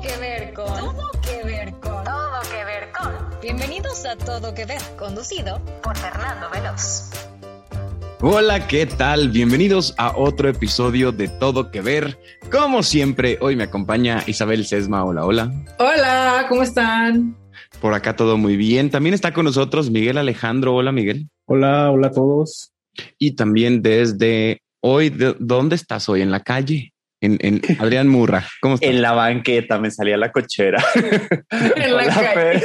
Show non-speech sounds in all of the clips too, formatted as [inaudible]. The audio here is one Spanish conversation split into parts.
Todo que ver con. Todo que ver con. Todo que ver con. Bienvenidos a Todo que ver, conducido por Fernando Veloz. Hola, ¿qué tal? Bienvenidos a otro episodio de Todo que ver. Como siempre, hoy me acompaña Isabel Sesma. Hola, hola. Hola, ¿cómo están? Por acá todo muy bien. También está con nosotros Miguel Alejandro. Hola, Miguel. Hola, hola a todos. Y también desde hoy, ¿dónde estás hoy? ¿En la calle? En, en Adrián Murra. ¿Cómo estás? En la banqueta me salía la cochera. [laughs] En la calle.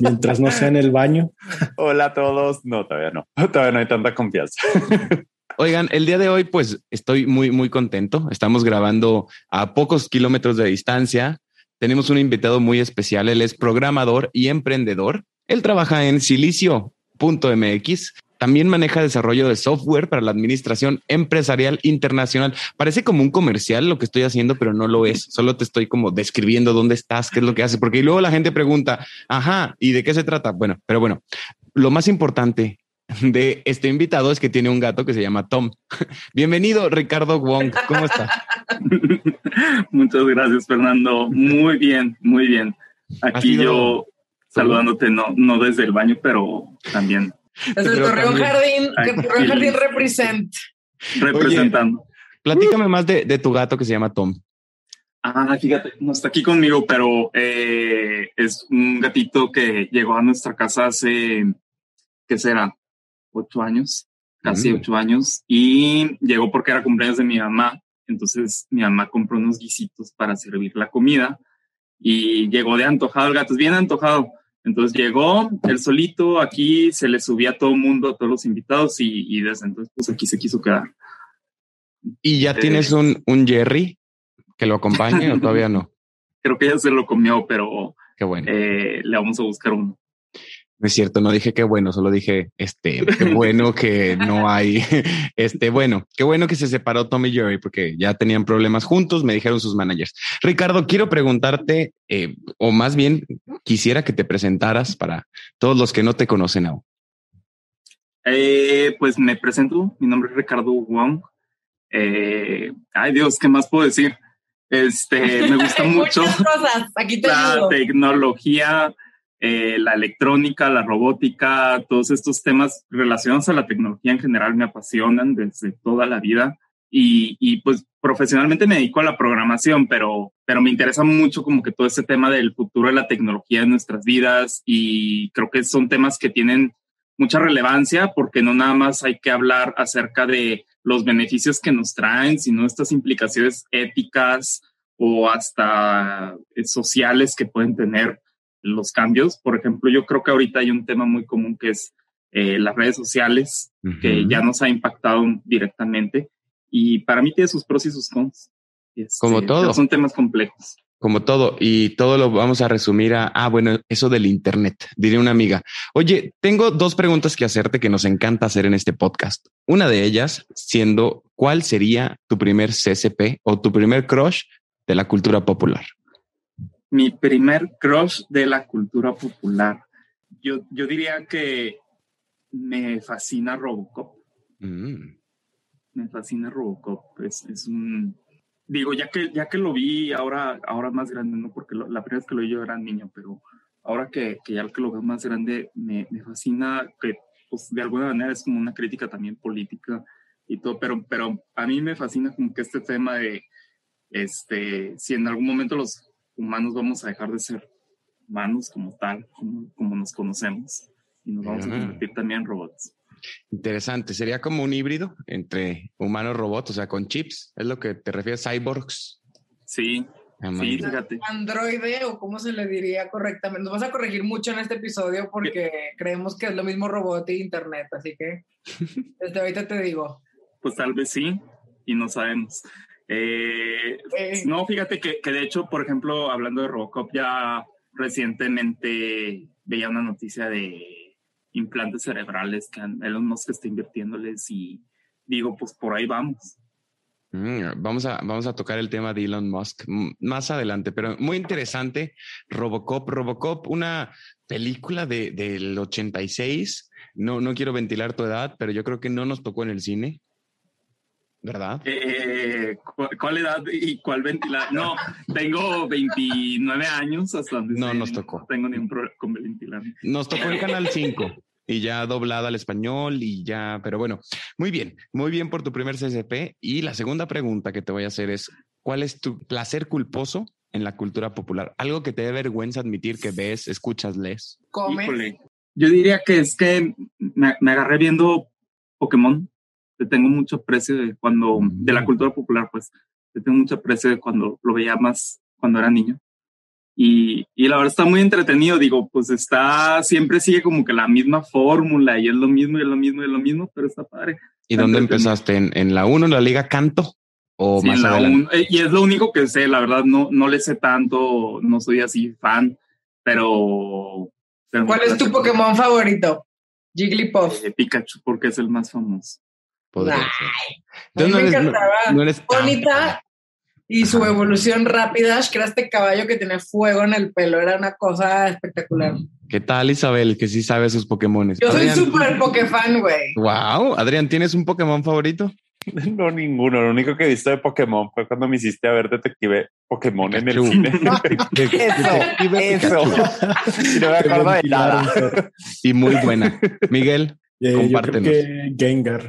Mientras no sea en el baño. Hola a todos. No, todavía no. [laughs] Todavía no hay tanta confianza. [laughs] Oigan, el día de hoy, pues estoy muy, muy contento. Estamos grabando a pocos kilómetros de distancia. Tenemos un invitado muy especial. Él es programador y emprendedor. Él trabaja en silicio.mx. También maneja desarrollo de software para la administración empresarial internacional. Parece como un comercial lo que estoy haciendo, pero no lo es. Solo te estoy como describiendo dónde estás, qué es lo que haces, porque luego la gente pregunta, ajá, ¿y de qué se trata? Bueno, pero bueno, lo más importante de este invitado es que tiene un gato que se llama Tom. [laughs] Bienvenido, Ricardo Wong. ¿Cómo estás? [laughs] Muchas gracias, Fernando. Muy bien, muy bien. Aquí yo saludándote, no, no desde el baño, pero también Desde el Torreón Jardín, Ay, que Torreón. Jardín represent. representando. Platícame más de, de tu gato que se llama Tom. Ah, fíjate, no está aquí conmigo, pero eh, es un gatito que llegó a nuestra casa hace, ¿qué será? Ocho años, casi Mm. ocho años, y llegó porque era cumpleaños de mi mamá. Entonces mi mamá compró unos guisitos para servir la comida y llegó de antojado el gato, es bien antojado. Entonces llegó él solito, aquí se le subía a todo el mundo, a todos los invitados y, y desde entonces pues aquí se quiso quedar. ¿Y ya Eh. tienes un, un Jerry que lo acompañe o [laughs] todavía no? Creo que ya se lo comió, pero Qué bueno. eh, le vamos a buscar uno. No es cierto, no dije qué bueno, solo dije este, qué bueno [laughs] que no hay, este, bueno, qué bueno que se separó Tom y Jerry porque ya tenían problemas juntos, me dijeron sus managers. Ricardo, quiero preguntarte, eh, o más bien quisiera que te presentaras para todos los que no te conocen aún. Eh, pues me presento, mi nombre es Ricardo Wong. Eh, ay Dios, ¿qué más puedo decir? Este, me gusta [laughs] Hay mucho Muchas cosas. Aquí te la ayudo. tecnología, eh, la electrónica, la robótica, todos estos temas relacionados a la tecnología en general me apasionan desde toda la vida. Y, y pues profesionalmente me dedico a la programación, pero, pero me interesa mucho como que todo ese tema del futuro de la tecnología en nuestras vidas y creo que son temas que tienen mucha relevancia porque no nada más hay que hablar acerca de los beneficios que nos traen, sino estas implicaciones éticas o hasta eh, sociales que pueden tener los cambios. Por ejemplo, yo creo que ahorita hay un tema muy común que es eh, las redes sociales, que ya nos ha impactado directamente y para mí tiene sus pros y sus cons. Este, Como todo. Son temas complejos. Como todo, y todo lo vamos a resumir a, ah, bueno, eso del Internet, diría una amiga. Oye, tengo dos preguntas que hacerte que nos encanta hacer en este podcast. Una de ellas siendo, ¿cuál sería tu primer CCP o tu primer crush de la cultura popular? Mi primer crush de la cultura popular. Yo, yo diría que me fascina Robocop. Mm, me fascina Robocop. Es, es un. Digo, ya que, ya que lo vi ahora, ahora más grande, no porque lo- la primera vez que lo vi yo era niño, pero ahora que, que ya que lo veo más grande, me, me fascina que, pues, de alguna manera es como una crítica también política y todo, pero, pero a mí me fascina como que este tema de, este, si en algún momento los humanos vamos a dejar de ser humanos como tal, como, como nos conocemos, y nos vamos a convertir también en robots. interesante. Sería como un híbrido entre humano y robot, o sea, con chips. ¿Es lo que te refieres? Cyborgs. Sí, Ah, sí, fíjate. Androide o cómo se le diría correctamente. Nos vas a corregir mucho en este episodio porque creemos que es lo mismo robot e internet, así que desde [laughs] ahorita te digo. Pues tal vez sí, y no sabemos. Eh, Eh, no, fíjate que, que de hecho, por ejemplo, hablando de Robocop, ya recientemente veía una noticia de implantes cerebrales que Elon Musk está invirtiéndoles y digo, pues por ahí vamos. Mm, vamos, a, vamos a tocar el tema de Elon Musk mm, más adelante, pero muy interesante. Robocop, Robocop, una película de, del 86. No, no quiero ventilar tu edad, pero yo creo que no nos tocó en el cine. ¿Verdad? Eh, ¿cu- ¿Cuál edad y cuál ventilador? No, tengo 29 años hasta donde No nos tocó. No tengo ningún problema con ventilador. Nos tocó en Canal 5 y ya doblada al español y ya, pero bueno, muy bien, muy bien por tu primer CCP. Y la segunda pregunta que te voy a hacer es, ¿cuál es tu placer culposo en la cultura popular? Algo que te dé vergüenza admitir que ves, escuchas, lees. Híjole, yo diría que es que me, me agarré viendo Pokémon. Le tengo mucho aprecio de cuando, de la cultura popular, pues. Le tengo mucho aprecio de cuando lo veía más cuando era niño. Y, y la verdad está muy entretenido. Digo, pues está, siempre sigue como que la misma fórmula y es lo mismo y es lo mismo y es lo mismo, pero está padre. ¿Y Está dónde empezaste? ¿En, en la 1, en la Liga Canto? ¿O Sí, más en la adelante? un- eh, y es lo único que sé, la verdad, no, no le sé tanto, no soy así fan, pero. pero ¿Cuál es tu Pokémon favorito? Jigglypuff. Eh, Pikachu, porque es el más famoso. Podría ser. A mí no me eres- no- encantaba. no eres tan- Bonita y su Ajá. evolución rápida, que era este caballo que tenía fuego en el pelo, era una cosa espectacular. ¿Qué tal, Isabel, que sí sabe sus Pokémones? Yo soy súper Pokéfan, güey. Wow, Adrián, ¿tienes un Pokémon favorito? [laughs] No, ninguno. Lo único que he visto de Pokémon fue cuando me hiciste a ver Detective Pokémon en el cine. [laughs] [laughs] Eso, Eso. Y no me acuerdo de nada. Y muy buena. Miguel, Eh, yo creo Compártenos. que Gengar.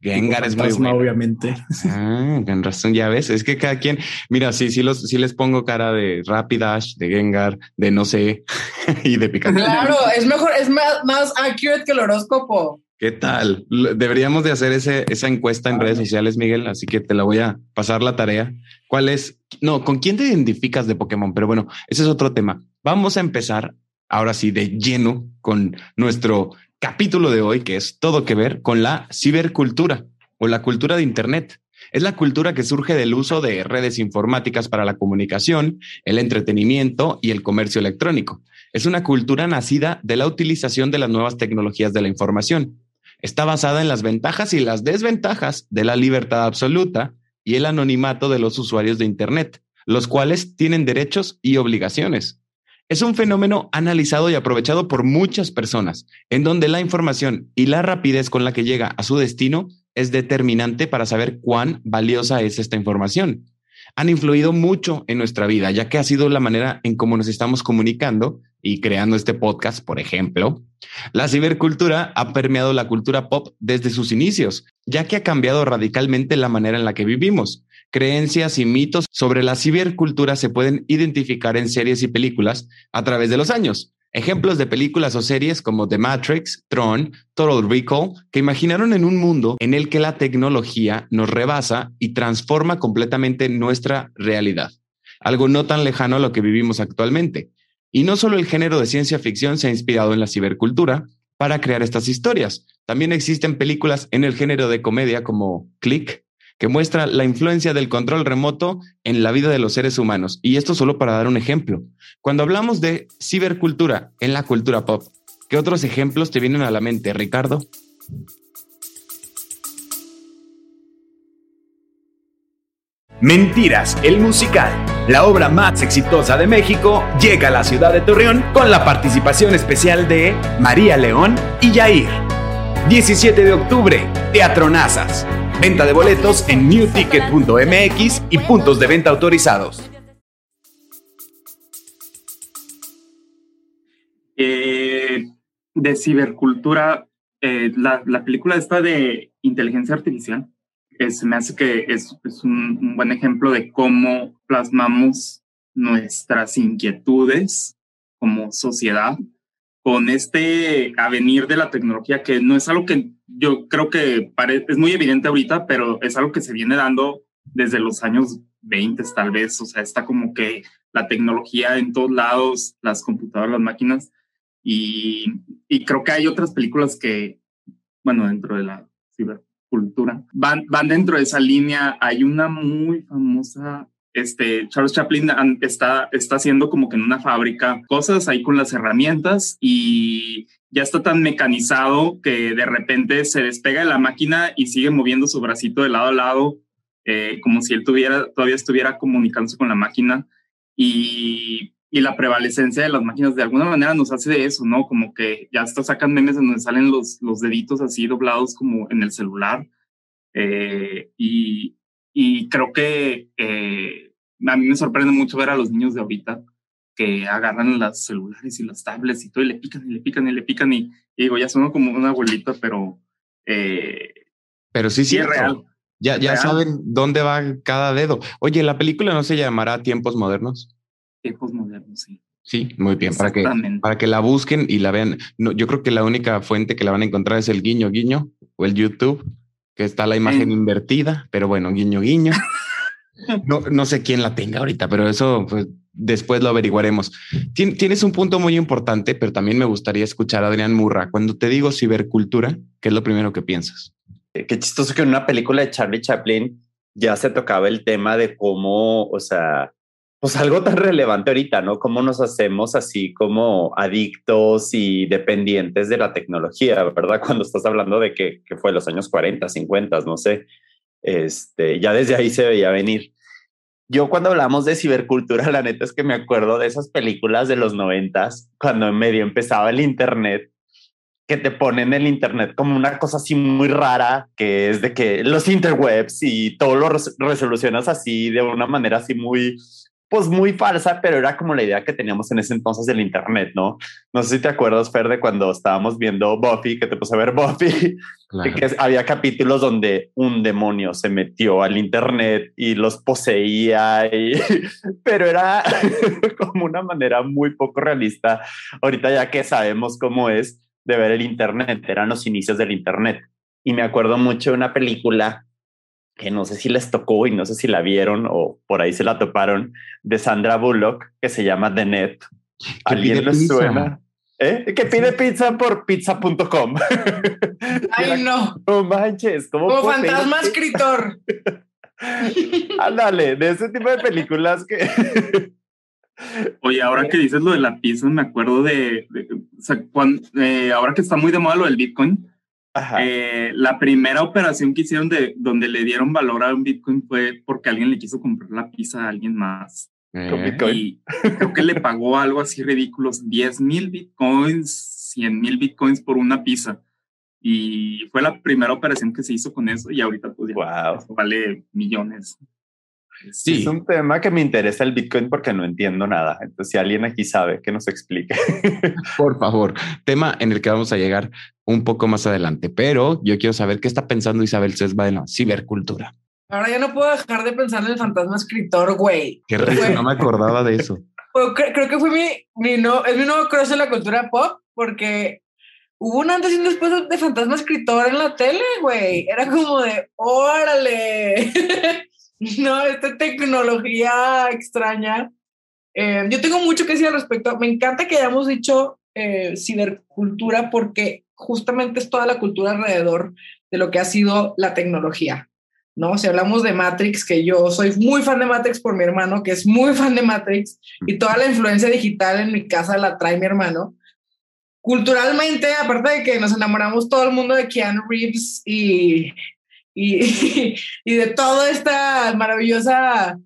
Gengar es muy bueno. obviamente. Ah, con razón, ya ves. Es que cada quien, mira, sí, sí, los, sí les pongo cara de Rapidash, de Gengar, de no sé, [laughs] y de Pikachu. Claro, es mejor, es más, más accurate que el horóscopo. ¿Qué tal? Deberíamos de hacer ese, esa encuesta en redes sociales, Miguel, así que te la voy a pasar la tarea. ¿Cuál es? No, ¿con quién te identificas de Pokémon? Pero bueno, ese es otro tema. Vamos a empezar ahora sí de lleno con nuestro capítulo de hoy, que es todo que ver con la cibercultura o la cultura de Internet. Es la cultura que surge del uso de redes informáticas para la comunicación, el entretenimiento y el comercio electrónico. Es una cultura nacida de la utilización de las nuevas tecnologías de la información. Está basada en las ventajas y las desventajas de la libertad absoluta y el anonimato de los usuarios de Internet, los cuales tienen derechos y obligaciones. Es un fenómeno analizado y aprovechado por muchas personas, en donde la información y la rapidez con la que llega a su destino es determinante para saber cuán valiosa es esta información. Han influido mucho en nuestra vida, ya que ha sido la manera en cómo nos estamos comunicando y creando este podcast, por ejemplo. La cibercultura ha permeado la cultura pop desde sus inicios, ya que ha cambiado radicalmente la manera en la que vivimos. Creencias y mitos sobre la cibercultura se pueden identificar en series y películas a través de los años. Ejemplos de películas o series como The Matrix, Tron, Total Recall, que imaginaron en un mundo en el que la tecnología nos rebasa y transforma completamente nuestra realidad. Algo no tan lejano a lo que vivimos actualmente. Y no solo el género de ciencia ficción se ha inspirado en la cibercultura para crear estas historias. También existen películas en el género de comedia como Click, que muestra la influencia del control remoto en la vida de los seres humanos. Y esto solo para dar un ejemplo. Cuando hablamos de cibercultura en la cultura pop, ¿qué otros ejemplos te vienen a la mente, Ricardo? Mentiras, el musical, la obra más exitosa de México, llega a la ciudad de Torreón con la participación especial de María León y Yair. 17 de octubre, Teatro Nazas. Venta de boletos en newticket.mx y puntos de venta autorizados. Eh, de cibercultura, eh, la, la película esta de inteligencia artificial, es, me hace que es, es un, un buen ejemplo de cómo plasmamos nuestras inquietudes como sociedad con este avenir de la tecnología, que no es algo que yo creo que es muy evidente ahorita, pero es algo que se viene dando desde los años 20 tal vez, o sea, está como que la tecnología en todos lados, las computadoras, las máquinas, y, y creo que hay otras películas que, bueno, dentro de la cibercultura, van, van dentro de esa línea. Hay una muy famosa, este, Charles Chaplin está, está haciendo como que en una fábrica cosas ahí con las herramientas y ya está tan mecanizado que de repente se despega de la máquina y sigue moviendo su bracito de lado a lado, eh, como si él tuviera, todavía estuviera comunicándose con la máquina. Y, y, la prevalecencia de las máquinas de alguna manera nos hace de eso, ¿no? Como que ya hasta sacan memes en donde salen los, los deditos así doblados como en el celular. Eh, y, y, creo que eh, a mí me sorprende mucho ver a los niños de ahorita que agarran las celulares y las tablets y todo y le pican y le pican y le pican y, digo, ya son como una abuelita, pero... Eh, pero sí, sí, es real. Ya, ya saben dónde va cada dedo. Oye, ¿la película no se llamará Tiempos Modernos? Tiempos Modernos, sí. Sí, muy bien, para que, para que la busquen y la vean. No, yo creo que la única fuente que la van a encontrar es el guiño guiño o el YouTube, que está la imagen invertida, pero bueno, guiño guiño. [laughs] no, no sé quién la tenga ahorita, pero eso pues, después lo averiguaremos. tienes un punto muy importante, pero también me gustaría escuchar a Adrián Murra. Cuando te digo cibercultura, ¿qué es lo primero que piensas? Eh, qué chistoso que en una película de Charlie Chaplin ya se tocaba el tema de cómo, o sea, pues algo tan relevante ahorita, ¿no? Cómo nos hacemos así como adictos y dependientes de la tecnología, ¿verdad? Cuando estás hablando de que, que fue los años 40, 50, no sé, este, ya desde ahí se veía venir. Yo cuando hablamos de cibercultura, la neta es que me acuerdo de esas películas de los noventas, cuando en medio empezaba el Internet que te ponen el Internet como una cosa así muy rara, que es de que los interwebs y todo lo resolucionas así de una manera así muy, pues muy falsa, pero era como la idea que teníamos en ese entonces del Internet, ¿no? No sé si te acuerdas, Fer, de cuando estábamos viendo Buffy, que te puse a ver Buffy, [laughs] que había capítulos donde un demonio se metió al Internet y los poseía, y, [laughs] pero era [laughs] como una manera muy poco realista. Ahorita ya que sabemos cómo es, de ver el Internet, eran los inicios del Internet. Y me acuerdo mucho de una película que no sé si les tocó y no sé si la vieron o por ahí se la toparon, de Sandra Bullock, que se llama The Net. ¿Alguien les suena? ¿Eh? Que pide pizza por pizza.com. Ay, no. No manches. Como fantasma escritor. [laughs] Ándale, de ese tipo de películas que [laughs] Oye, ahora que dices lo de la pizza, me acuerdo de, cuando, eh, ahora que está muy de moda lo del Bitcoin, eh, la primera operación que hicieron de donde le dieron valor a un Bitcoin fue porque alguien le quiso comprar la pizza a alguien más. Eh. Y creo que le pagó algo así ridículos, 10 mil Bitcoins, 100 mil Bitcoins por una pizza. Y fue la primera operación que se hizo con eso y ahorita pues ya vale millones. Sí. Es un tema que me interesa el Bitcoin porque no entiendo nada. Entonces, si alguien aquí sabe, que nos explique. Por favor, tema en el que vamos a llegar un poco más adelante, pero yo quiero saber qué está pensando Isabel Cesba en la cibercultura. Ahora ya no puedo dejar de pensar en el fantasma escritor, güey. Qué risa, no me acordaba de eso. creo, que fue mi, mi, no, es mi nuevo cross en la cultura pop porque hubo un antes y un después de fantasma escritor en la tele, güey. Era como de, órale. [laughs] No, esta tecnología extraña. Eh, yo tengo mucho que decir al respecto. Me encanta que hayamos dicho eh, cibercultura porque justamente es toda la cultura alrededor de lo que ha sido la tecnología. ¿no? Si hablamos de Matrix, que yo soy muy fan de Matrix por mi hermano, que es muy fan de Matrix, y toda la influencia digital en mi casa la trae mi hermano. Culturalmente, aparte de que nos enamoramos todo el mundo de Keanu Reeves y, y, [laughs] de toda esta maravillosa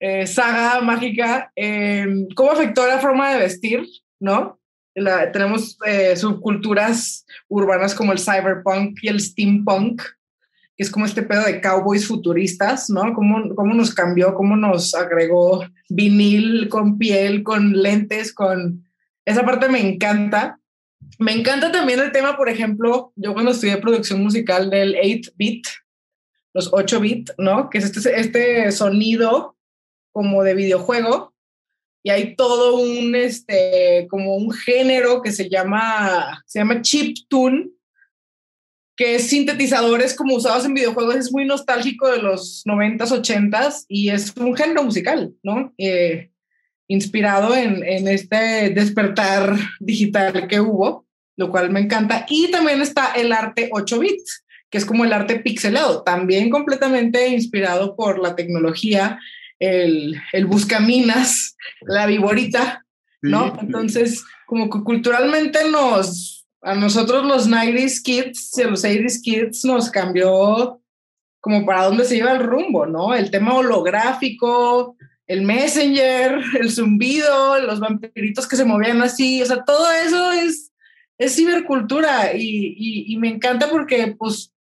eh, saga mágica, em, ¿cómo afectó la forma de vestir? ¿No? Tenemos eh, subculturas urbanas como el cyberpunk y el steampunk, que es como este pedo de cowboys futuristas, ¿no? ¿Cómo, cómo nos cambió, cómo nos agregó vinil con piel, con lentes, con... Esa parte me encanta. Me encanta también el tema, por ejemplo, yo cuando estudié producción musical del 8-bit, los 8 bits, ¿no? Que es este, este sonido como de videojuego y hay todo un, este, como un género que se llama, se llama chip tune, que es sintetizadores como usados en videojuegos, es muy nostálgico de los 90s, 80s y es un género musical, ¿no? Eh, inspirado en, en este despertar digital que hubo, lo cual me encanta. Y también está el arte 8 bits, que es como el arte pixelado, también completamente inspirado por la tecnología, el, el buscaminas, la viborita, ¿no? Entonces, como que culturalmente nos, a nosotros los 90s kids los 80s kids nos cambió como para dónde se lleva el rumbo, ¿no? El tema holográfico, el messenger, el zumbido, los vampiritos que se movían así, o sea, todo eso es, es cibercultura y, y, y me encanta porque pues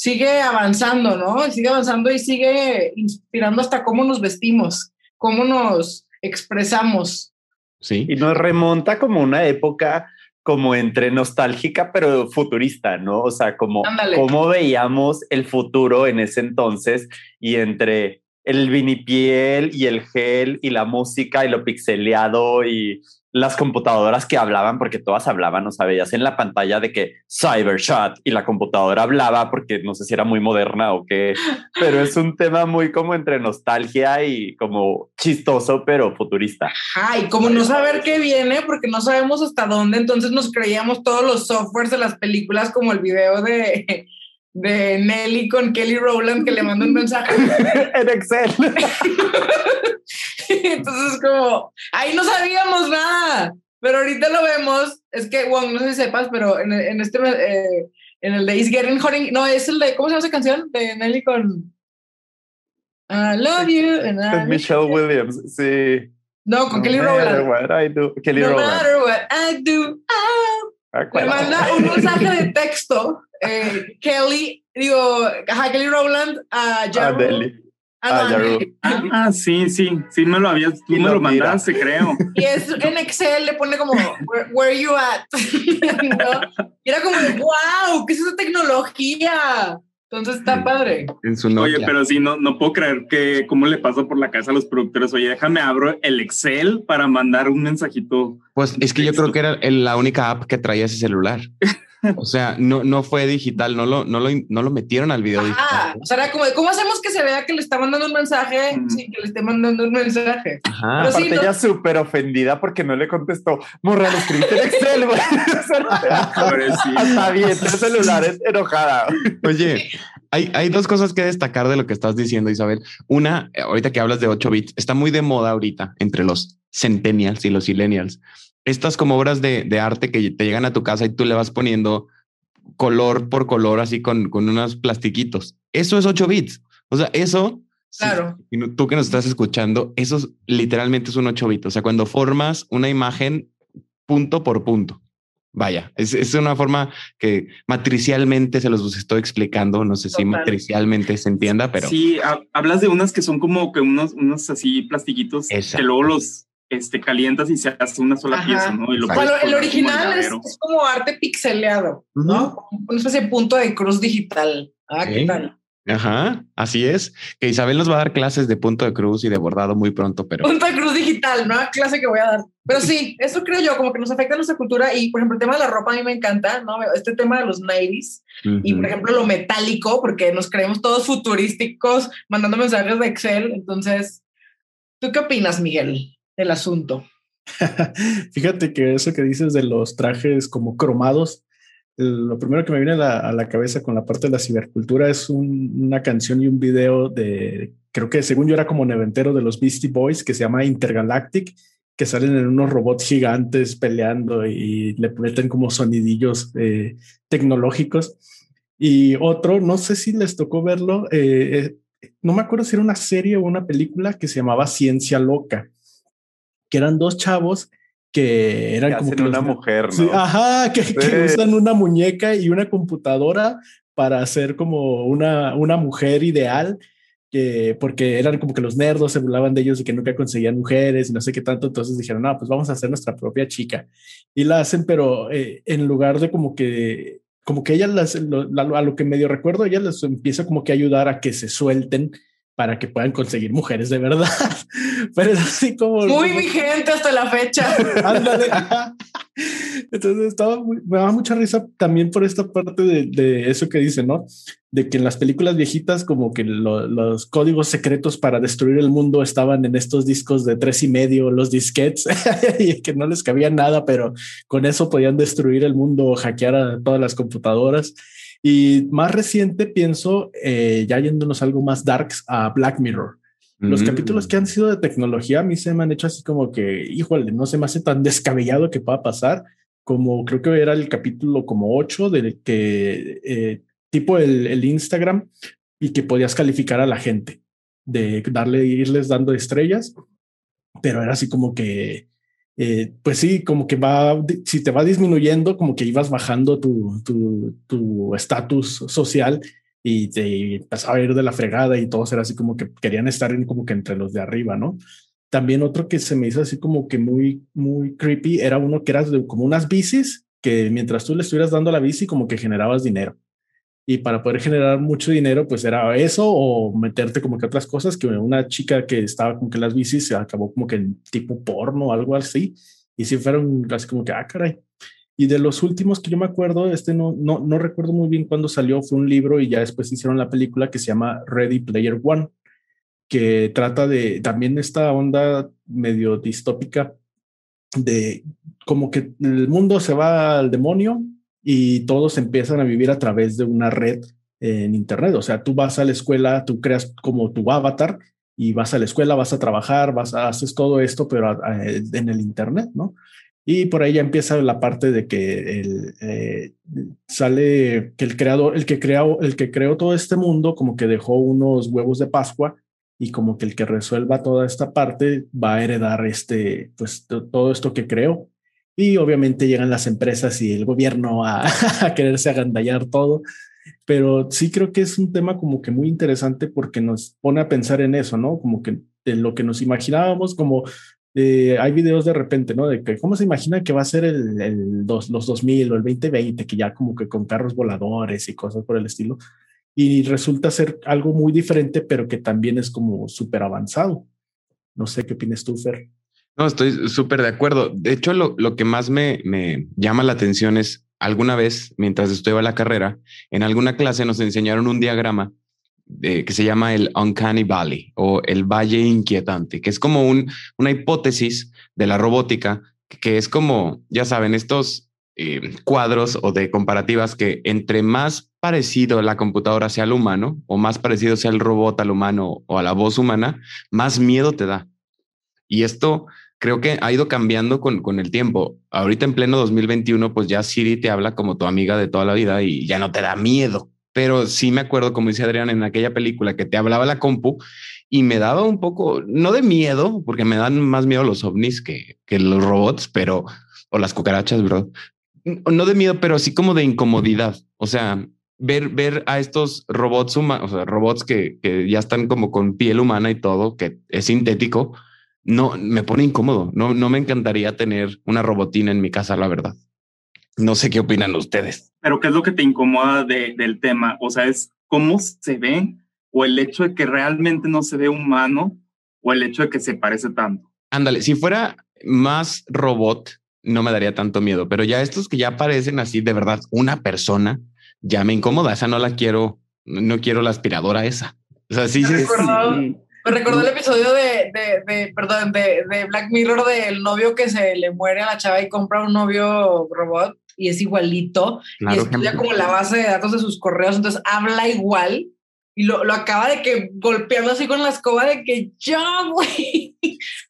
sigue avanzando, ¿no? Sigue avanzando y sigue inspirando hasta cómo nos vestimos, cómo nos expresamos. Sí. Y nos remonta como una época como entre nostálgica pero futurista, ¿no? O sea, como Ándale. cómo veíamos el futuro en ese entonces y entre el vinipiel y el gel y la música y lo pixeleado y las computadoras que hablaban, porque todas hablaban, o sea, veías en la pantalla de que Cybershot y la computadora hablaba porque no sé si era muy moderna o qué, pero es un tema muy como entre nostalgia y como chistoso pero futurista. Ay, como no saber qué viene, porque no sabemos hasta dónde, entonces nos creíamos todos los softwares de las películas, como el video de, de Nelly con Kelly Rowland que le manda un mensaje. [laughs] en Excel. [laughs] [laughs] Entonces, como, ahí no sabíamos nada, pero ahorita lo vemos. Es que, Wong, no sé si sepas, pero en, en este, eh, en el de Is Getting Hot, no, es el de, ¿cómo se llama esa canción? De Nelly con I Love You. and I- Michelle Williams, sí. No, con Kelly No matter Rowland. what I do. Kelly No Rowland. matter what I do, ah. Le Acuérdate. manda un mensaje de texto, eh, Kelly, digo, ajá, Kelly Rowland a Ah. Deli. Ah, no, Ah. Ah, sí, sí, sí me lo habías, tú Y me lo mandaste, creo. [laughs] Y es en Excel, le pone como, where, where you at? [laughs] ¿No? Y era como, wow, ¿qué es esa tecnología? Entonces está padre. En su Nokia. Oye, pero sí, no, no puedo creer que cómo le pasó por la casa a los productores. Oye, déjame abro el Excel para mandar un mensajito. Pues es que yo creo que era la única app que traía ese celular. [laughs] O sea, no, no fue digital, no lo, no lo, no lo metieron al video Ah, digital. o sea, era como, de, ¿cómo hacemos que se vea que le está mandando un mensaje Mm. sin que le esté mandando un mensaje? Ajá. Pero sí, Aparte no- ella súper ofendida porque no le contestó. Morra, lo escribiste en Excel, güey. [laughs] Hasta bien, tres celulares enojada. Oye, hay, hay dos cosas que destacar de lo que estás diciendo, Isabel. Una, eh, ahorita que hablas de 8 bits, está muy de moda ahorita entre los centennials y los millennials. Estas como obras de, de arte que te llegan a tu casa y tú le vas poniendo color por color, así con, con unos plastiquitos. Eso es 8 bits. O sea, eso, Claro. tú que nos estás escuchando, eso es- literalmente es un 8 bits. O sea, cuando formas una imagen punto por punto. Vaya, es, es una forma que matricialmente se los estoy explicando. No sé si matricialmente se entienda, pero Sí, ha- hablas de unas que son como que unos, unos así plastiquitos Esa. que luego los este, calientas y se hace una sola Ajá. pieza, ¿no? Y lo Bueno, el original es, es como arte pixeleado, ¿no? Como Una especie de punto de cruz digital. Ah, ¿qué Ok. tal? ajá, así es. Que Isabel nos va a dar clases de punto de cruz y de bordado muy pronto, pero Punto de cruz digital, ¿no? Clase que voy a dar. Pero sí, eso creo yo, como que nos afecta nuestra cultura. Y, por ejemplo, el tema de la ropa a mí me encanta, ¿no? Este tema de los 90s y, por ejemplo, lo metálico, porque nos creemos todos futurísticos mandando mensajes de Excel. Entonces, ¿tú qué opinas, Miguel, del asunto? [laughs] Fíjate que eso que dices de los trajes como cromados, el- lo primero que me viene a la, a la cabeza con la parte de la cibercultura es un- una canción y un video de, creo que según yo era como neventero de los Beastie Boys, que se llama Intergalactic, que salen en unos robots gigantes peleando y le meten como sonidillos eh, tecnológicos. Y otro, no sé si les tocó verlo, eh, eh, no me acuerdo si era una serie o una película que se llamaba Ciencia Loca que eran dos chavos que eran Que como hacen que una los- mujer, ¿no? Sí, ajá, que, usan una muñeca y una computadora para hacer como una, una mujer ideal, que, porque eran como que los nerdos se burlaban de ellos y que nunca conseguían mujeres y no sé qué tanto, entonces dijeron, no, pues vamos a hacer nuestra propia chica. Y la hacen, pero eh, en lugar de como que, como que ella las, lo- la- a lo que medio recuerdo, ella les empieza como que a ayudar a que se suelten para que puedan conseguir mujeres de verdad. Pero es así como... Muy vigente hasta la fecha. [laughs] Ándale. Entonces estaba muy- me daba mucha risa también por esta parte de, de eso que dice, ¿no? De que en las películas viejitas como que lo- los códigos secretos para destruir el mundo estaban en estos discos de tres y medio, los disquets, [laughs] y que no les cabía nada, pero con eso podían destruir el mundo, hackear a todas las computadoras. Y más reciente pienso, eh, ya yéndonos algo más darks, a Black Mirror. Los Mm. capítulos que han sido de tecnología a mí se me han hecho así como que, híjole, no se me hace tan descabellado que pueda pasar como creo que era el capítulo como 8 del que eh, tipo el, el Instagram y que podías calificar a la gente de darle, irles dando estrellas, pero era así como que, eh, pues sí, como que va, si te va disminuyendo, como que ibas bajando tu tu- tu estatus social y te empezaba a ir de la fregada y todos era así como que querían estar en, como que entre los de arriba, ¿no? También otro que se me hizo así como que muy, muy creepy era uno que era como unas bicis que mientras tú le estuvieras dando la bici como que generabas dinero. Y para poder generar mucho dinero, pues era eso o meterte como que otras cosas, que una chica que estaba como que las bicis se acabó como que en tipo porno o algo así. Y si fueron así como que, ah, caray. Y de los últimos que yo me acuerdo, este no, no, no recuerdo muy bien cuándo salió, fue un libro y ya después hicieron la película que se llama Ready Player One, que trata de también esta onda medio distópica de como que el mundo se va al demonio y todos empiezan a vivir a través de una red en Internet. O sea, tú vas a la escuela, tú creas como tu avatar y vas a la escuela, vas a trabajar, vas a haces todo esto, pero en el Internet, ¿no? Y por ahí ya empieza la parte de que el, eh, sale que el creador, el que creó, el que creó todo este mundo, como que dejó unos huevos de Pascua y como que el que resuelva toda esta parte va a heredar este, pues todo esto que creó. Y obviamente llegan las empresas y el gobierno a, [laughs] a quererse agandallar todo. Pero sí creo que es un tema como que muy interesante porque nos pone a pensar en eso, ¿no? Como que en lo que nos imaginábamos, como eh, hay videos de repente, ¿no? De que cómo se imagina que va a ser el, el dos, los 2000 o el 2020, que ya como que con carros voladores y cosas por el estilo. Y resulta ser algo muy diferente, pero que también es como súper avanzado. No sé qué opinas tú, Fer. No, estoy súper de acuerdo. De hecho, lo, lo que más me, me llama la atención es alguna vez, mientras estudiaba la carrera, en alguna clase nos enseñaron un diagrama que se llama el Uncanny Valley o el Valle Inquietante, que es como un, una hipótesis de la robótica, que es como, ya saben, estos eh, cuadros o de comparativas que entre más parecido la computadora sea al humano o más parecido sea el robot al humano o a la voz humana, más miedo te da. Y esto creo que ha ido cambiando con, con el tiempo. Ahorita en pleno 2021, pues ya Siri te habla como tu amiga de toda la vida y ya no te da miedo pero sí me acuerdo, como dice Adrián, en aquella película que te hablaba la compu y me daba un poco, no de miedo, porque me dan más miedo los ovnis que, que los robots, pero, o las cucarachas, bro. No de miedo, pero sí como de incomodidad. O sea, ver, ver a estos robots humanos, robots que, que ya están como con piel humana y todo, que es sintético, no me pone incómodo. No, no me encantaría tener una robotina en mi casa, la verdad. No sé qué opinan ustedes. Pero ¿qué es lo que te incomoda del tema? O sea, es cómo se ve o el hecho de que realmente no se ve humano o el hecho de que se parece tanto. Ándale, si fuera más robot, no me daría tanto miedo, pero ya estos que ya parecen así de verdad una persona, ya me incomoda. Esa no la quiero, no quiero la aspiradora esa. O sea, sí, me recordó el episodio de, de, de perdón, de, de, Black Mirror del novio que se le muere a la chava y compra un novio robot y es igualito y estudia como la base de datos de sus correos, entonces habla igual y lo, lo acaba de que golpeando así con la escoba de que ya, güey.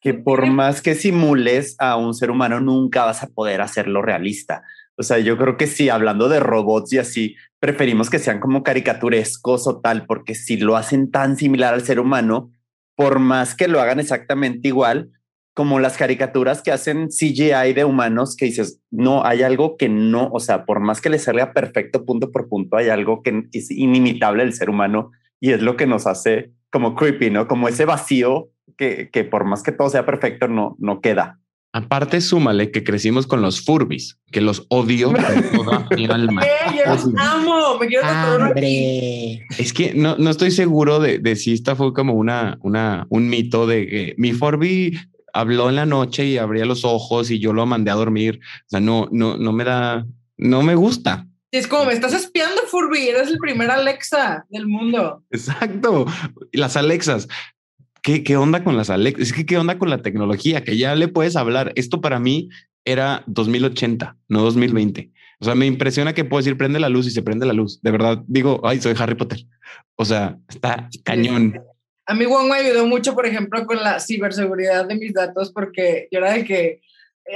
Que por más que simules a un ser humano, nunca vas a poder hacerlo realista. O sea, yo creo que sí, hablando de robots y así, preferimos que sean como caricaturescos o tal, porque si lo hacen tan similar al ser humano, por más que lo hagan exactamente igual, como las caricaturas que hacen CGI de humanos que dices, no, hay algo que no, o sea, por más que le salga perfecto punto por punto, hay algo que es inimitable del ser humano y es lo que nos hace como creepy, ¿no? Como ese vacío que, que por más que todo sea perfecto, no, no queda. Aparte, súmale que crecimos con los Furbis, que los odio toda [laughs] mi alma. Yo amo, me quiero. Es que no, no estoy seguro de, de, si esta fue como una, una, un mito de que mi Furby habló en la noche y abría los ojos y yo lo mandé a dormir. O sea, no, no, no me da, no me gusta. Es como me estás espiando, Furby. Eres el primer Alexa del mundo. Exacto. Las Alexas. ¿Qué, ¿Qué onda con las Alexas? Es que qué onda con la tecnología que ya le puedes hablar. Esto para mí era 2080, no 2020. O sea, me impresiona que puedo decir prende la luz y se prende la luz. De verdad, digo, ay, soy Harry Potter. O sea, está cañón. A mí Juan me ayudó mucho, por ejemplo, con la ciberseguridad de mis datos, porque yo era de que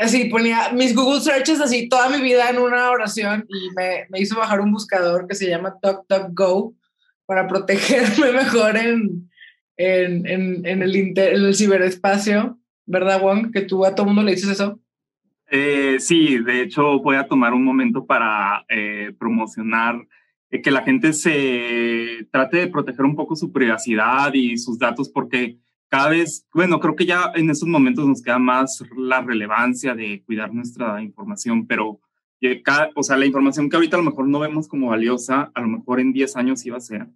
así ponía mis Google searches así toda mi vida en una oración y me, me hizo bajar un buscador que se llama Go para [laughs] protegerme mejor en, en, en, en el, inter, en el ciberespacio. ¿Verdad, Juan? Que tú a todo mundo le dices eso. Eh, sí, de hecho voy a tomar un momento para eh, promocionar eh, que la gente se trate de proteger un poco su privacidad y sus datos porque cada vez, bueno, creo que ya en estos momentos nos queda más la relevancia de cuidar nuestra información, pero cada, o sea, la información que ahorita a lo mejor no vemos como valiosa, a lo mejor en 10 años iba a ser,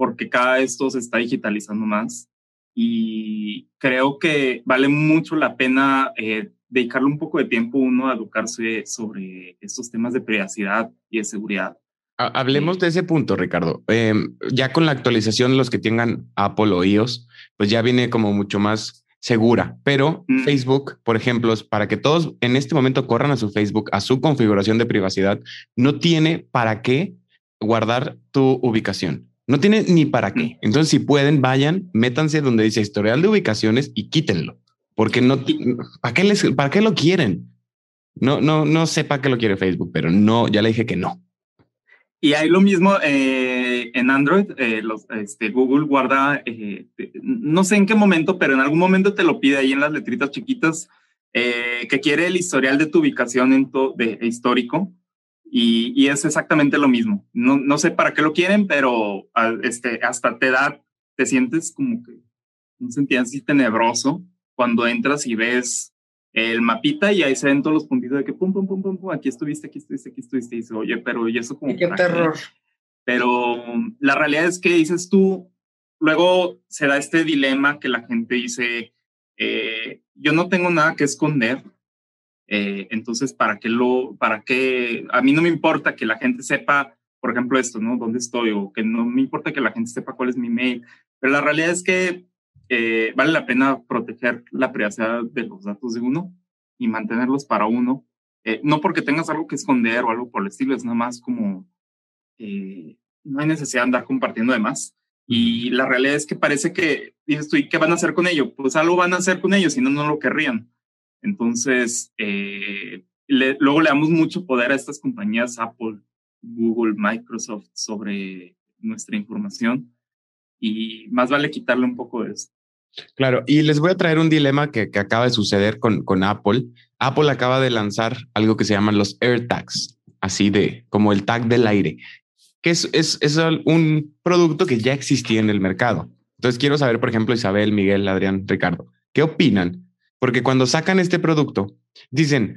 porque cada vez esto se está digitalizando más y creo que vale mucho la pena eh, dedicarle un poco de tiempo uno a educarse sobre estos temas de privacidad y de seguridad. Hablemos de ese punto, Ricardo. Em, ya con la actualización, los que tengan Apple o iOS, pues ya viene como mucho más segura. Pero mm. Facebook, por ejemplo, para que todos en este momento corran a su Facebook, a su configuración de privacidad, no tiene para qué guardar tu ubicación. No tiene ni para qué. Mm. Entonces, si pueden, vayan, métanse donde dice historial de ubicaciones y quítenlo, porque no, ¿para qué, les, ¿para qué lo quieren? No, no, no sé para qué lo quiere Facebook, pero no, ya le dije que no. Y hay lo mismo eh, en Android, eh, los, este, Google guarda, eh, no sé en qué momento, pero en algún momento te lo pide ahí en las letritas chiquitas, que quiere el historial de tu ubicación en de, histórico. Y, y, es exactamente lo mismo. No, no sé para qué lo quieren, pero este, hasta te da, te sientes como que un sentido así tenebroso cuando entras y ves el mapita y ahí se ven todos los puntitos de que pum, pum, pum, pum, pum, aquí estuviste, aquí estuviste, aquí estuviste. Y dices, oye, pero y eso como... Qué terror. Pero la realidad es que dices tú, luego se da este dilema que la gente dice, eh, yo no tengo nada que esconder, eh, entonces, ¿para qué lo, para qué? A mí no me importa que la gente sepa, por ejemplo, esto, ¿no? ¿Dónde estoy? O que no me importa que la gente sepa cuál es mi mail. Pero la realidad es que eh, vale la pena proteger la privacidad de los datos de uno y mantenerlos para uno. Eh, no porque tengas algo que esconder o algo por el estilo, es nada más como eh, no hay necesidad de andar compartiendo de más. Y la realidad es que parece que dices tú, ¿y qué van a hacer con ello? Pues algo van a hacer con ello, si no, no lo querrían. Entonces, luego le damos mucho poder a estas compañías, Apple, Google, Microsoft, sobre nuestra información y más vale quitarle un poco de eso. Claro, y les voy a traer un dilema que, acaba de suceder con, con, Apple. Apple acaba de lanzar algo que se llaman los AirTags, así de como el tag del aire, que es, es, es un producto que ya existía en el mercado. Entonces quiero saber, por ejemplo, Isabel, Miguel, Adrián, Ricardo, ¿qué opinan? Porque cuando sacan este producto, dicen,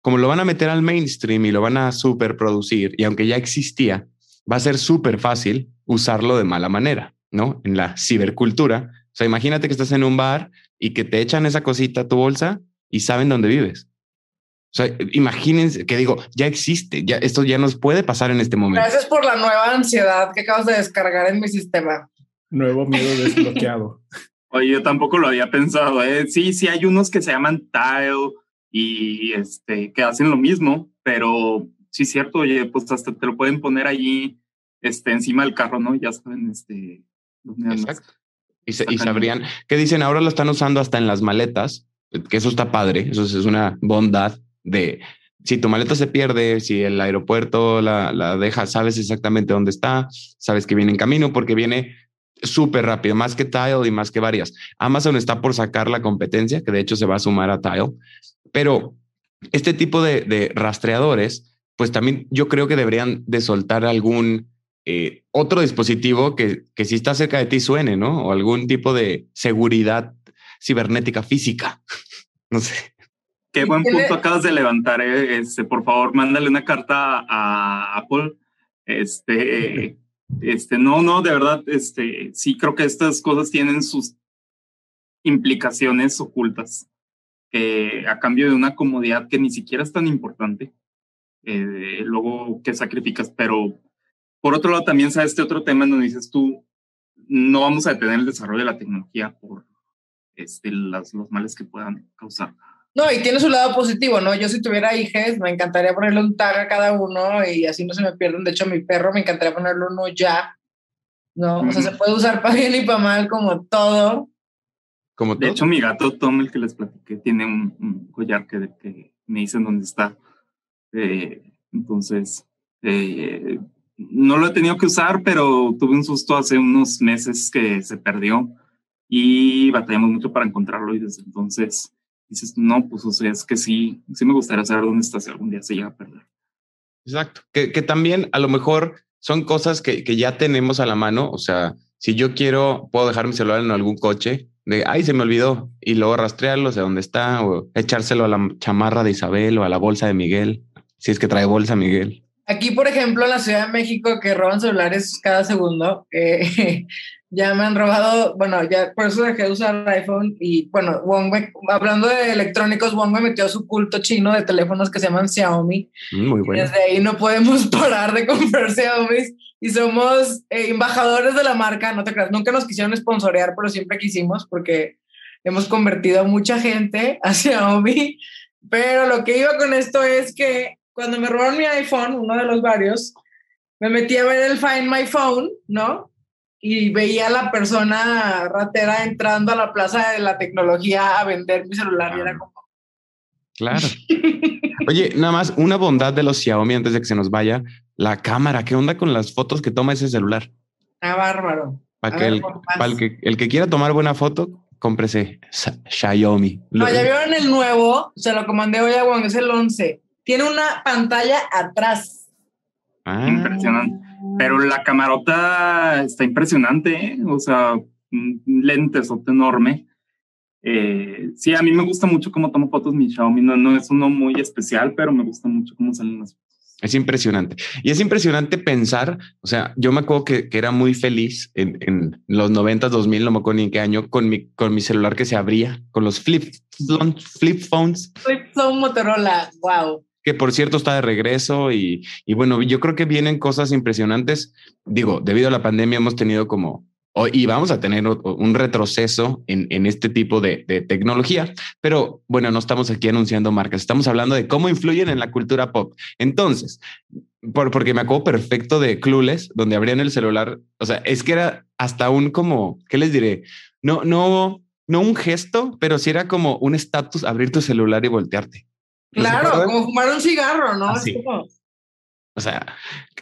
como lo van a meter al mainstream y lo van a superproducir, y aunque ya existía, va a ser súper fácil usarlo de mala manera, ¿no? En la cibercultura o sea, imagínate que estás en un bar y que te echan esa cosita a tu bolsa y saben dónde vives. O sea, imagínense que digo, ya existe, ya esto ya nos puede pasar en este momento. Gracias por la nueva ansiedad que acabas de descargar en mi sistema. Nuevo miedo desbloqueado. [laughs] Oye, yo tampoco lo había pensado. ¿eh? Sí, sí, hay unos que se llaman Tile y este, que hacen lo mismo, pero sí cierto, oye, pues hasta te lo pueden poner allí este, encima del carro, ¿no? Ya saben, este, Exacto. Y, sabrían que dicen ahora lo están usando hasta en las maletas, que eso está padre. Eso es una bondad de si tu maleta se pierde, si el aeropuerto la, la deja, sabes exactamente dónde está, sabes que viene en camino porque viene súper rápido, más que Tile y más que varias. Amazon está por sacar la competencia, que de hecho se va a sumar a Tile, pero este tipo de, de rastreadores, pues también yo creo que deberían de soltar algún eh, otro dispositivo que, que si está cerca de ti suene, ¿no? O algún tipo de seguridad cibernética física. [laughs] no sé. Qué buen punto acabas de levantar. Eh. Este, por favor, mándale una carta a Apple. Este, [laughs] este, no, no, de verdad, este, sí creo que estas cosas tienen sus implicaciones ocultas. que a cambio de una comodidad que ni siquiera es tan importante, eh, luego que sacrificas, pero por otro lado, también sabes este otro tema en donde dices tú, no vamos a detener el desarrollo de la tecnología por este, las, los males que puedan causar. No, y tiene su lado positivo, ¿no? Yo si tuviera hijos, me encantaría ponerle un tag a cada uno y así no se me pierden. De hecho, a mi perro me encantaría ponerle uno ya, ¿no? O sea, se puede usar para bien y para mal como todo. Como De hecho, mi gato Tom, el que les platiqué, tiene un, collar que, que, me dicen dónde está. Eh, entonces, eh, no lo he tenido que usar, pero tuve un susto hace unos meses que se perdió y batallamos mucho para encontrarlo y desde entonces dices, no, pues o sea, es que sí, sí me gustaría saber dónde está si algún día se llega a perder. Exacto, que, que también a lo mejor son cosas que, que ya tenemos a la mano. O sea, si yo quiero, puedo dejar mi celular en algún coche de, ay, se me olvidó, y luego rastrearlo, sé dónde está, o echárselo a la chamarra de Isabel o a la bolsa de Miguel, si es que trae bolsa Miguel. Aquí, por ejemplo, en la Ciudad de México, que roban celulares cada segundo, eh, [laughs] ya me han robado, bueno, ya por eso dejé de usar iPhone y bueno, hablando de electrónicos, Wong me metió su culto chino de teléfonos que se llaman Xiaomi. Mm, muy bueno. Desde ahí no podemos [laughs] parar de comprar Xiaomi y somos eh, embajadores de la marca, no te creas, nunca nos quisieron sponsorear, pero siempre quisimos porque hemos convertido a mucha gente a [laughs] Xiaomi. Pero lo que iba con esto es que cuando me robaron mi iPhone, uno de los varios, me metí a ver el Find My Phone, ¿no? Y veía a la persona ratera entrando a la plaza de la tecnología a vender mi celular y era como... Claro. [laughs] Oye, nada más una bondad de los Xiaomi antes de que se nos vaya, la cámara, ¿qué onda con las fotos que toma ese celular? Ah, bárbaro. Para que, el, para que el que quiera tomar buena foto, cómprese Xiaomi. No, ya vieron el nuevo, se lo comandé hoy a Juan, es el 11 tiene una pantalla atrás. Ah. Impresionante. Pero la camarota está impresionante, ¿eh? o sea, lentes enorme. Eh, sí, a mí me gusta mucho cómo tomo fotos mi Xiaomi. No, no es uno muy especial, pero me gusta mucho cómo salen las fotos. Es impresionante. Y es impresionante pensar, o sea, yo me acuerdo que, que era muy feliz en, en, los 90, 2000, no me acuerdo ni en qué año, con mi, con mi celular que se abría, con los flip, flip phones. Flip phone Motorola, wow que por cierto está de regreso y, y, bueno, yo creo que vienen cosas impresionantes. Digo, debido a la pandemia hemos tenido como, y vamos a tener un retroceso en, en este tipo de, tecnología, pero bueno, no estamos aquí anunciando marcas, estamos hablando de cómo influyen en la cultura pop. Entonces, por, porque me acuerdo perfecto de Clueless, donde abrían el celular, o sea, es que era hasta un como, ¿qué les diré? No, no, no un gesto, pero sí era como un estatus abrir tu celular y voltearte. Claro, como fumar un cigarro, ¿no? O sea,